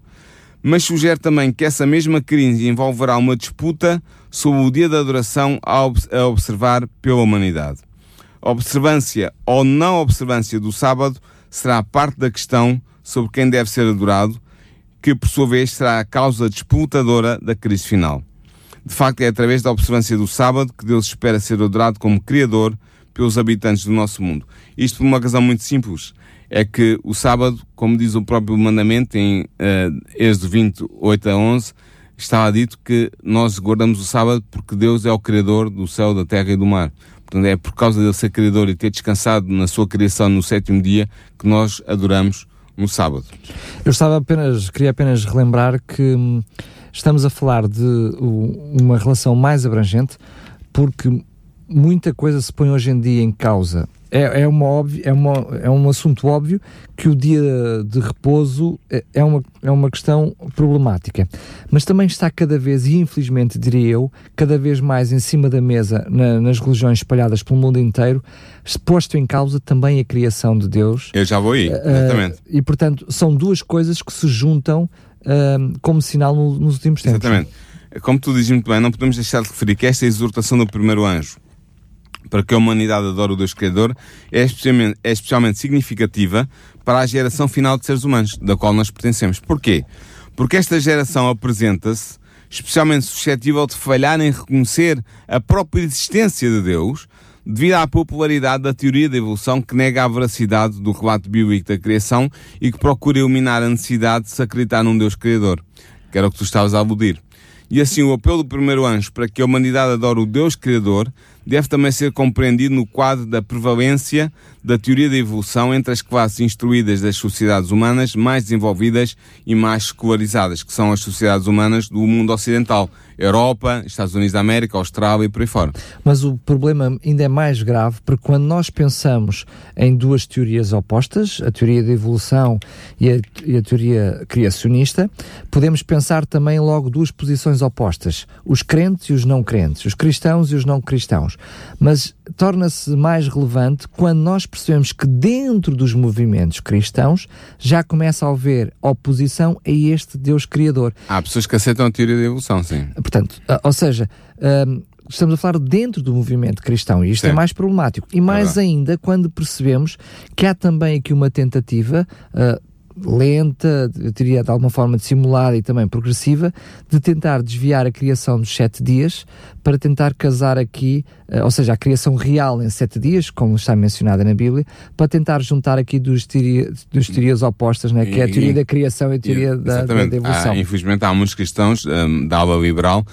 mas sugere também que essa mesma crise envolverá uma disputa sobre o dia da adoração a observar pela humanidade. A observância ou não observância do sábado será parte da questão sobre quem deve ser adorado, que por sua vez será a causa disputadora da crise final. De facto, é através da observância do sábado que Deus espera ser adorado como Criador pelos habitantes do nosso mundo. Isto por uma razão muito simples. É que o sábado, como diz o próprio mandamento em uh, Êxodo 28 a 11, estava dito que nós guardamos o sábado porque Deus é o Criador do céu, da terra e do mar. Portanto, é por causa dele ser Criador e ter descansado na sua criação no sétimo dia que nós adoramos no sábado. Eu estava apenas, queria apenas relembrar que hum, estamos a falar de uma relação mais abrangente, porque muita coisa se põe hoje em dia em causa. É, é, uma óbvio, é, uma, é um assunto óbvio que o dia de repouso é, é uma, é uma questão problemática. Mas também está cada vez, e infelizmente diria eu, cada vez mais em cima da mesa na, nas religiões espalhadas pelo mundo inteiro, posto em causa também a criação de Deus. Eu já vou aí, exatamente. Uh, e portanto, são duas coisas que se juntam uh, como sinal no, nos últimos tempos. Exatamente. Como tu dizes muito bem, não podemos deixar de referir que esta exortação do primeiro anjo para que a humanidade adore o Deus Criador é especialmente, é especialmente significativa para a geração final de seres humanos, da qual nós pertencemos. Porquê? Porque esta geração apresenta-se especialmente suscetível de falhar em reconhecer a própria existência de Deus, devido à popularidade da teoria da evolução que nega a veracidade do relato bíblico da criação e que procura eliminar a necessidade de se acreditar num Deus Criador, que era o que tu estavas a aludir. E assim, o apelo do primeiro anjo para que a humanidade adore o Deus Criador deve também ser compreendido no quadro da prevalência da teoria da evolução entre as classes instruídas das sociedades humanas mais desenvolvidas e mais secularizadas, que são as sociedades humanas do mundo ocidental, Europa, Estados Unidos da América, Austrália e por aí fora. Mas o problema ainda é mais grave porque quando nós pensamos em duas teorias opostas, a teoria da evolução e a, e a teoria criacionista, podemos pensar também logo duas posições opostas, os crentes e os não crentes, os cristãos e os não cristãos. Mas torna-se mais relevante quando nós percebemos que dentro dos movimentos cristãos já começa a haver oposição a este Deus Criador. Há pessoas que aceitam a teoria da evolução, sim. Portanto, ou seja, um, estamos a falar dentro do movimento cristão e isto é Sim. é mais problemático. E mais é ainda quando percebemos que há também aqui uma tentativa. Lenta, eu diria de alguma forma dissimulada e também progressiva, de tentar desviar a criação dos sete dias para tentar casar aqui, uh, ou seja, a criação real em sete dias, como está mencionada na Bíblia, para tentar juntar aqui teoria, dos teorias opostas, né, que é a teoria da criação e a teoria e, da, da, evolução. Há, infelizmente há muitos cristãos um, da ala liberal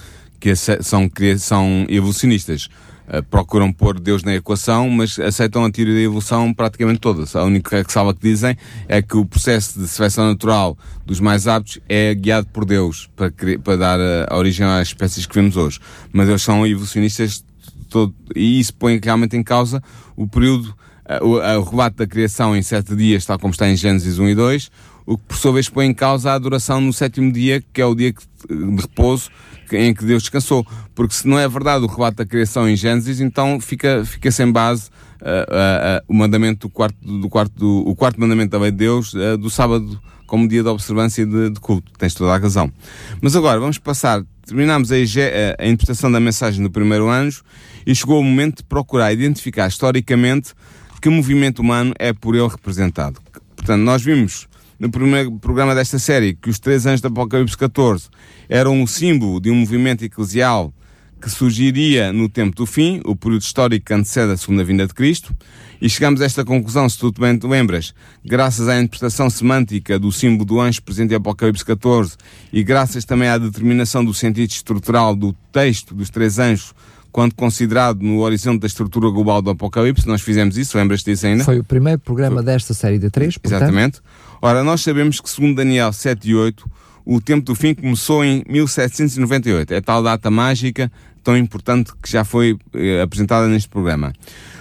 que são, são evolucionistas. Uh, procuram pôr Deus na equação, mas aceitam a teoria da evolução praticamente toda. A única ressalva que dizem é que o processo de seleção natural dos mais aptos é guiado por Deus para, para dar a, origem às espécies que vemos hoje. Mas eles são evolucionistas todo, e isso põe realmente em causa o período, uh, o, o relato da criação em sete dias, tal como está em Gênesis 1 e 2, o que por sua vez põe em causa a adoração no sétimo dia, que é o dia de repouso em que Deus descansou. Porque se não é verdade o relato da criação em Gênesis, então fica, fica sem base uh, uh, uh, o mandamento do quarto, do quarto, do, o quarto mandamento da lei de Deus do sábado como dia de observância de, de, culto. Tens toda a razão. Mas agora vamos passar, terminamos a, a, a interpretação da mensagem do primeiro anjo e chegou o momento de procurar identificar historicamente que movimento humano é por ele representado. Portanto, nós vimos no primeiro programa desta série que os três anjos do Apocalipse 14 eram o símbolo de um movimento eclesial que surgiria no tempo do fim, o período histórico que antecede a segunda vinda de Cristo, e chegamos a esta conclusão, se tu bem te lembras, graças à interpretação semântica do símbolo do anjo presente em Apocalipse 14 e graças também à determinação do sentido estrutural do texto dos três anjos quando considerado no horizonte da estrutura global do Apocalipse, nós fizemos isso, lembras-te disso ainda? Foi o primeiro programa Foi. desta série de três, portanto. Exatamente. Ora, nós sabemos que, segundo Daniel 7 e 8, o tempo do fim começou em 1798. É tal data mágica, tão importante, que já foi eh, apresentada neste programa.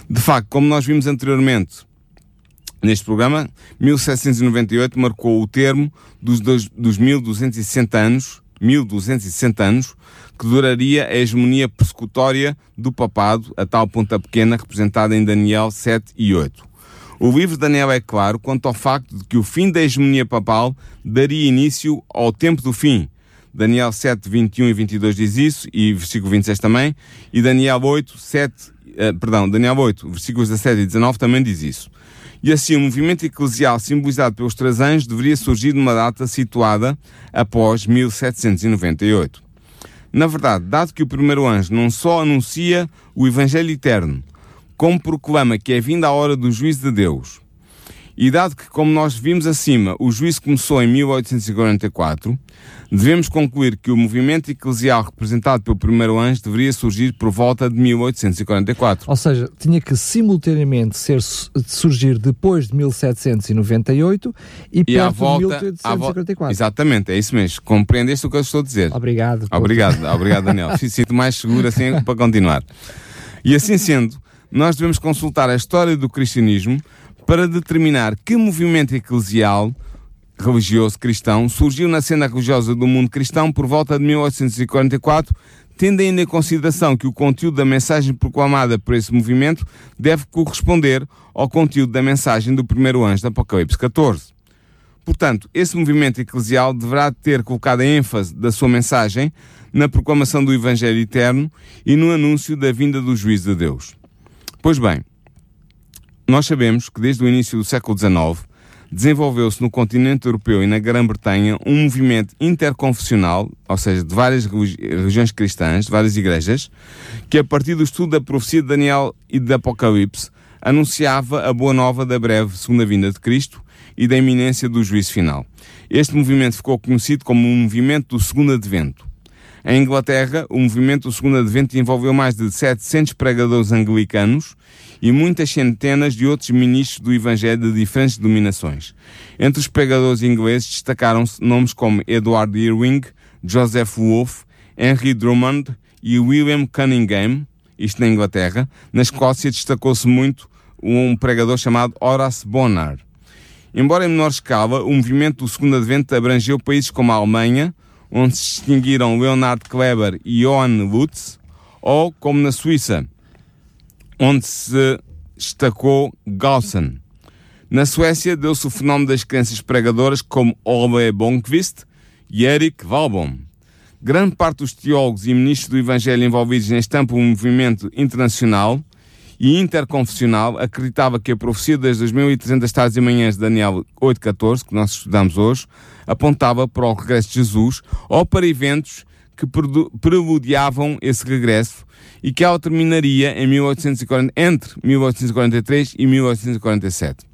De facto, como nós vimos anteriormente neste programa, 1798 marcou o termo dos, dos, dos 1260 anos, 1260 anos, que duraria a hegemonia persecutória do papado, a tal ponta pequena representada em Daniel 7 e 8. O livro de Daniel é claro quanto ao facto de que o fim da hegemonia papal daria início ao tempo do fim. Daniel 7, 21 e 22 diz isso, e versículo 26 também, e Daniel 8, 7, uh, perdão, Daniel 8, versículos 17 e 19 também diz isso. E assim, o movimento eclesial simbolizado pelos três anjos deveria surgir numa data situada após 1798. Na verdade, dado que o primeiro anjo não só anuncia o Evangelho eterno, como proclama que é vinda a hora do juízo de Deus, e dado que, como nós vimos acima, o juízo começou em 1844, devemos concluir que o movimento eclesial representado pelo primeiro anjo deveria surgir por volta de 1844. Ou seja, tinha que simultaneamente ser, surgir depois de 1798 e, e perto volta, de 1844. Exatamente, é isso mesmo. Compreendeste o que eu estou a dizer? Obrigado. Obrigado, obrigado Daniel. Sinto mais seguro assim para continuar. E assim sendo, nós devemos consultar a história do cristianismo para determinar que movimento eclesial religioso cristão surgiu na cena religiosa do mundo cristão por volta de 1844, tendo ainda em consideração que o conteúdo da mensagem proclamada por esse movimento deve corresponder ao conteúdo da mensagem do primeiro anjo do Apocalipse 14. Portanto, esse movimento eclesial deverá ter colocado a ênfase da sua mensagem na proclamação do Evangelho eterno e no anúncio da vinda do juízo de Deus. Pois bem, nós sabemos que desde o início do século XIX desenvolveu-se no continente europeu e na Grã-Bretanha um movimento interconfessional, ou seja, de várias religiões cristãs, de várias igrejas, que a partir do estudo da profecia de Daniel e de Apocalipse anunciava a boa nova da breve segunda vinda de Cristo e da iminência do juízo final. Este movimento ficou conhecido como o movimento do segundo advento. Em Inglaterra, o movimento do segundo advento envolveu mais de 700 pregadores anglicanos e muitas centenas de outros ministros do Evangelho de diferentes denominações. Entre os pregadores ingleses destacaram-se nomes como Edward Irving, Joseph Wolfe, Henry Drummond e William Cunningham, isto na Inglaterra. Na Escócia destacou-se muito um pregador chamado Horace Bonar. Embora em menor escala, o movimento do segundo advento abrangeu países como a Alemanha, onde se distinguiram Leonard Kleber e Johann Lutz, ou como na Suíça, onde se destacou Gaussen. Na Suécia deu-se o fenómeno das crenças pregadoras como Ole Bonquist e Erik Walbom. Grande parte dos teólogos e ministros do Evangelho envolvidos neste amplo movimento internacional e interconfessional acreditava que a profecia das 2.300 tardes e manhãs de Daniel 8.14, que nós estudamos hoje, apontava para o regresso de Jesus ou para eventos que preludiavam esse regresso e que ela terminaria em 1840, entre 1843 e 1847.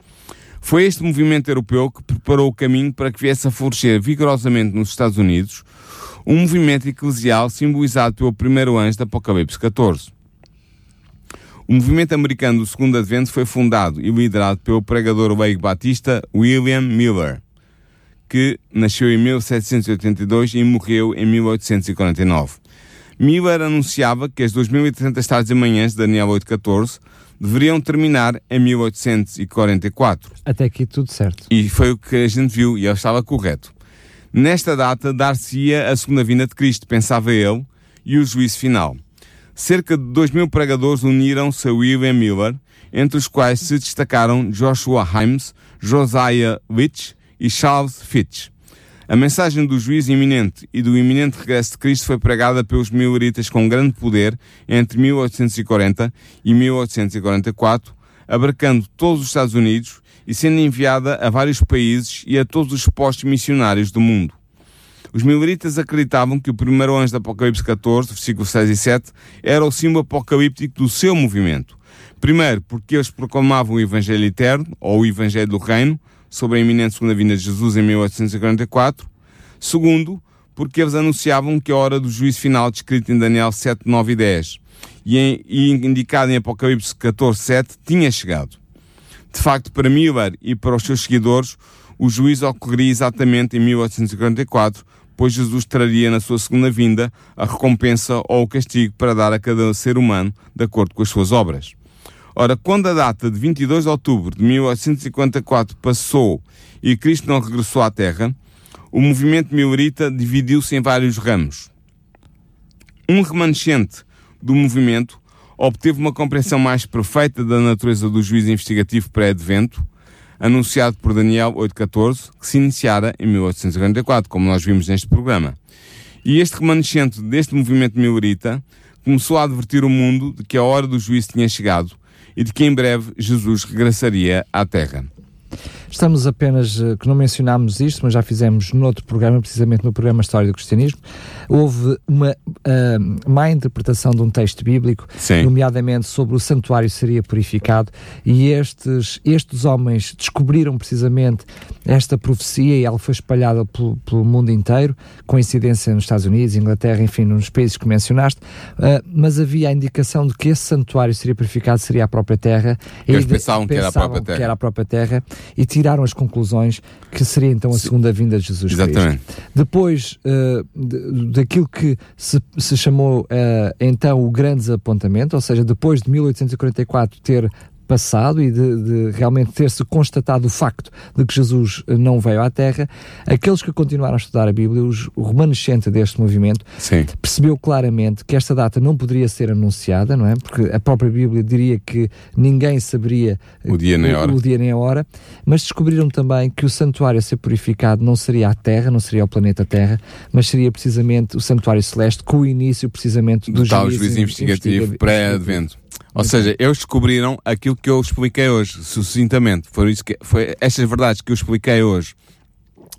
Foi este movimento europeu que preparou o caminho para que viesse a florescer vigorosamente nos Estados Unidos um movimento eclesial simbolizado pelo primeiro anjo da Apocalipse 14. O movimento americano do Segundo Advento foi fundado e liderado pelo pregador leigo batista William Miller, que nasceu em 1782 e morreu em 1849. Miller anunciava que as 2.300 tardes e manhãs de Daniel 8.14 deveriam terminar em 1844. Até aqui tudo certo. E foi o que a gente viu, e ele estava correto. Nesta data dar-se-ia a segunda vinda de Cristo, pensava ele, e o juízo final. Cerca de dois mil pregadores uniram-se a William Miller, entre os quais se destacaram Joshua Himes, Josiah Litch e Charles Fitch. A mensagem do juízo iminente e do iminente regresso de Cristo foi pregada pelos milleritas com grande poder entre 1840 e 1844, abarcando todos os Estados Unidos e sendo enviada a vários países e a todos os postos missionários do mundo. Os mileritas acreditavam que o primeiro anjo do Apocalipse 14, versículos 6 e 7, era o símbolo apocalíptico do seu movimento. Primeiro, porque eles proclamavam o Evangelho Eterno, ou o Evangelho do Reino, sobre a iminente segunda vinda de Jesus em 1844. Segundo, porque eles anunciavam que a hora do juízo final descrito em Daniel 7, 9 e 10 e, em, e indicado em Apocalipse 14, 7 tinha chegado. De facto, para Miller e para os seus seguidores, o juízo ocorreria exatamente em 1844, pois Jesus traria na sua segunda vinda a recompensa ou o castigo para dar a cada ser humano de acordo com as suas obras. Ora, quando a data de 22 de outubro de 1854 passou e Cristo não regressou à Terra, o movimento millerita dividiu-se em vários ramos. Um remanescente do movimento obteve uma compreensão mais perfeita da natureza do juízo investigativo pré-advento, anunciado por Daniel 8.14, que se iniciara em 1844, como nós vimos neste programa. E este remanescente deste movimento millerita começou a advertir o mundo de que a hora do juízo tinha chegado e de que em breve Jesus regressaria à Terra. Estamos apenas, eh, que não mencionámos isto, mas já fizemos noutro programa, precisamente no programa História do Cristianismo, houve uma uh, má interpretação de um texto bíblico, Sim. nomeadamente sobre o santuário seria purificado, e estes, estes homens descobriram precisamente esta profecia e ela foi espalhada pelo, pelo mundo inteiro, coincidência nos Estados Unidos, Inglaterra, enfim, nos países que mencionaste, uh, mas havia a indicação de que esse santuário seria purificado, seria a própria terra. Eles pensavam, que era a própria terra. Que era a própria terra e tiraram as conclusões que seria então a segunda vinda de Jesus Exatamente. Cristo. Depois uh, daquilo que se, se chamou uh, então o grande desapontamento, ou seja, depois de 1844 ter passado e de, de realmente ter-se constatado o facto de que Jesus não veio à Terra, aqueles que continuaram a estudar a Bíblia, os, o remanescente deste movimento, Sim. percebeu claramente que esta data não poderia ser anunciada, não é? Porque a própria Bíblia diria que ninguém saberia o dia nem a hora, o dia nem a hora mas descobriram também que o santuário a ser purificado não seria a Terra, não seria o planeta Terra, mas seria precisamente o santuário celeste com o início precisamente do, juízo investigativo pré-advento. Ou seja, eles descobriram aquilo que eu expliquei hoje, sucintamente. Foi, isso que, foi estas verdades que eu expliquei hoje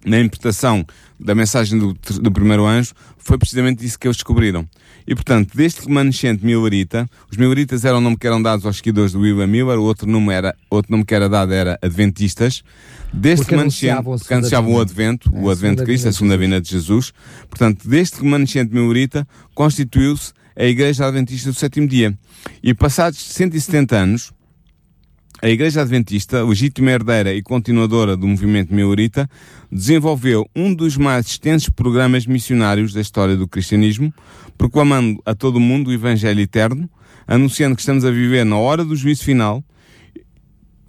na interpretação da mensagem do, do primeiro anjo, foi precisamente isso que eles descobriram. E portanto, deste remanescente Millerita, os Milleritas eram o nome que eram dados aos seguidores do William Miller, o outro nome, era, outro nome que era dado era Adventistas. Deste porque remanescente, porque anunciavam o Advento, é, o Advento de Cristo, a segunda vinda de Jesus. Portanto, deste remanescente Millerita, constituiu-se a Igreja Adventista do Sétimo Dia. E passados 170 anos, a Igreja Adventista, legítima herdeira e continuadora do movimento Miorita, desenvolveu um dos mais extensos programas missionários da história do cristianismo, proclamando a todo o mundo o Evangelho eterno, anunciando que estamos a viver na hora do juízo final,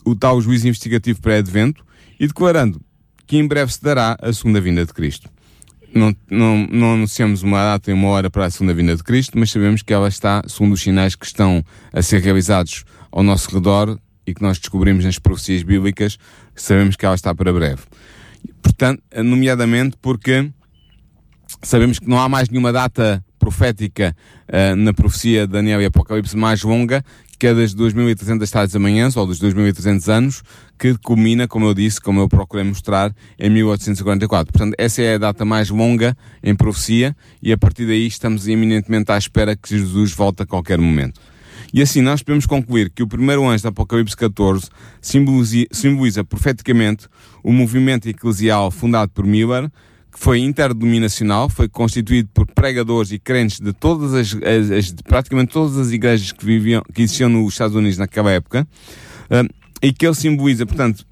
o tal juízo investigativo pré-advento, e declarando que em breve se dará a segunda vinda de Cristo não, não, não anunciamos uma data e uma hora para a segunda vinda de Cristo, mas sabemos que ela está, segundo os sinais que estão a ser realizados ao nosso redor e que nós descobrimos nas profecias bíblicas, sabemos que ela está para breve. Portanto, nomeadamente porque sabemos que não há mais nenhuma data profética uh, na profecia de Daniel e Apocalipse mais longa que é das 2.300 tardes da manhã, ou dos 2.300 anos, que culmina, como eu disse, como eu procurei mostrar, em 1844. Portanto, essa é a data mais longa em profecia e a partir daí estamos eminentemente à espera que Jesus volte a qualquer momento. E assim nós podemos concluir que o primeiro anjo da Apocalipse 14 simboliza, simboliza profeticamente o movimento eclesial fundado por Miller, foi interdenominacional, foi constituído por pregadores e crentes de todas as, as, as, praticamente todas as igrejas que viviam, que existiam nos Estados Unidos naquela época, uh, e que ele simboliza, portanto,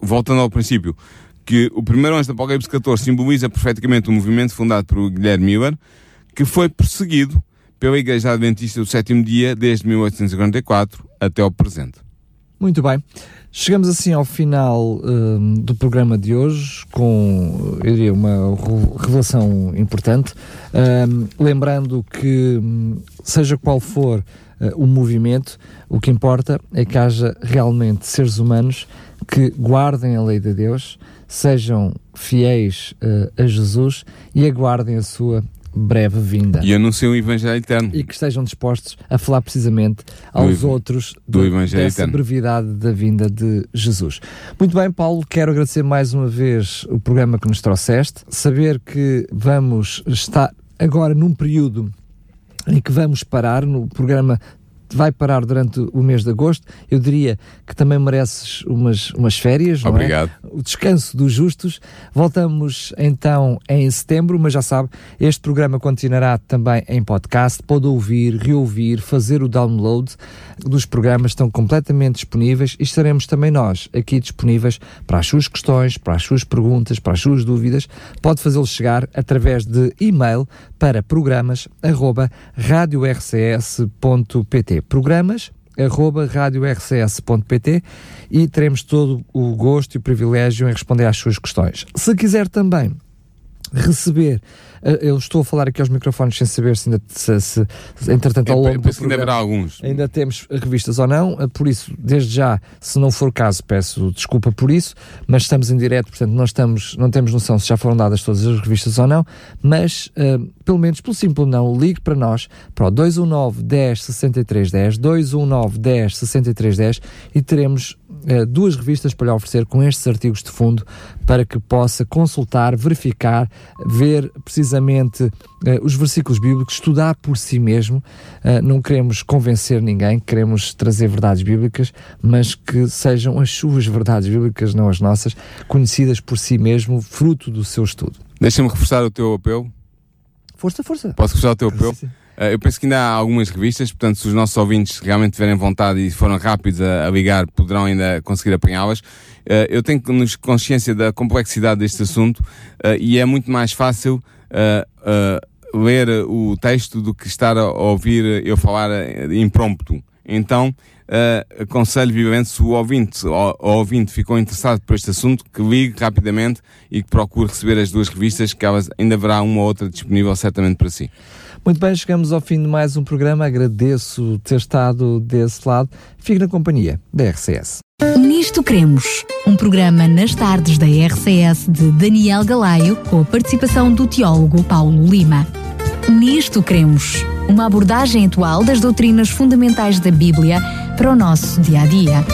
voltando ao princípio, que o primeiro anjo do Apocalipse 14 simboliza perfeitamente o movimento fundado por Guilherme Miller, que foi perseguido pela Igreja Adventista do Sétimo Dia desde 1844 até ao presente. Muito bem. Chegamos assim ao final um, do programa de hoje com, eu diria, uma revelação importante. Um, lembrando que, hum, seja qual for uh, o movimento, o que importa é que haja realmente seres humanos que guardem a lei de Deus, sejam fiéis uh, a Jesus e aguardem a sua breve vinda. E anunciem o Evangelho Eterno. E que estejam dispostos a falar precisamente aos do, outros do, do Evangelho dessa Eterno. brevidade da vinda de Jesus. Muito bem, Paulo, quero agradecer mais uma vez o programa que nos trouxeste, saber que vamos estar agora num período em que vamos parar no programa vai parar durante o mês de agosto. Eu diria que também mereces umas, umas férias, Obrigado. É? O descanso dos justos. Voltamos então em setembro, mas já sabe, este programa continuará também em podcast. Pode ouvir, reouvir, fazer o download dos programas, estão completamente disponíveis e estaremos também nós aqui disponíveis para as suas questões, para as suas perguntas, para as suas dúvidas. Pode fazê-lo chegar através de e-mail para programas arroba radiorcs.pt programas arroba radiorcs.pt e teremos todo o gosto e o privilégio em responder às suas questões. Se quiser também receber eh, eu estou a falar aqui aos microfones sem saber se ainda se, se, se entretanto ao longo do programa, ainda alguns. ainda temos revistas ou não, eh, por isso desde já, se não for o caso peço desculpa por isso, mas estamos em direto portanto não, estamos, não temos noção se já foram dadas todas as revistas ou não, mas uh, pelo menos pelo simples não, ligue para nós para o 219 10 63 10 219 10 63 10 e teremos duas revistas para lhe oferecer com estes artigos de fundo para que possa consultar, verificar, ver precisamente uh, os versículos bíblicos, estudar por si mesmo. Uh, não queremos convencer ninguém, queremos trazer verdades bíblicas, mas que sejam as suas verdades bíblicas, não as nossas, conhecidas por si mesmo, fruto do seu estudo. Deixa-me reforçar o teu apelo. Força, força. Posso reforçar o teu apelo? Uh, eu penso que ainda há algumas revistas, portanto, se os nossos ouvintes realmente tiverem vontade e foram rápidos a, a ligar, poderão ainda conseguir apanhá-las. Uh, eu tenho consciência da complexidade deste assunto uh, e é muito mais fácil ler o texto do que estar a ouvir eu falar impromptu. Então, uh, aconselho vivamente se o ouvinte, o, o, ouvinte ficou interessado por este assunto, que ligue rapidamente e que procure receber as duas revistas, que elas, ainda haverá uma ou outra disponível certamente para si. Muito bem, chegamos ao fim de mais um programa. Agradeço ter estado desse lado. Fique na companhia da RCS. Nisto Cremos, um programa nas tardes da RCS de Daniel Galaio, com a participação do teólogo Paulo Lima. Nisto Cremos, uma abordagem atual das doutrinas fundamentais da Bíblia para o nosso dia a dia.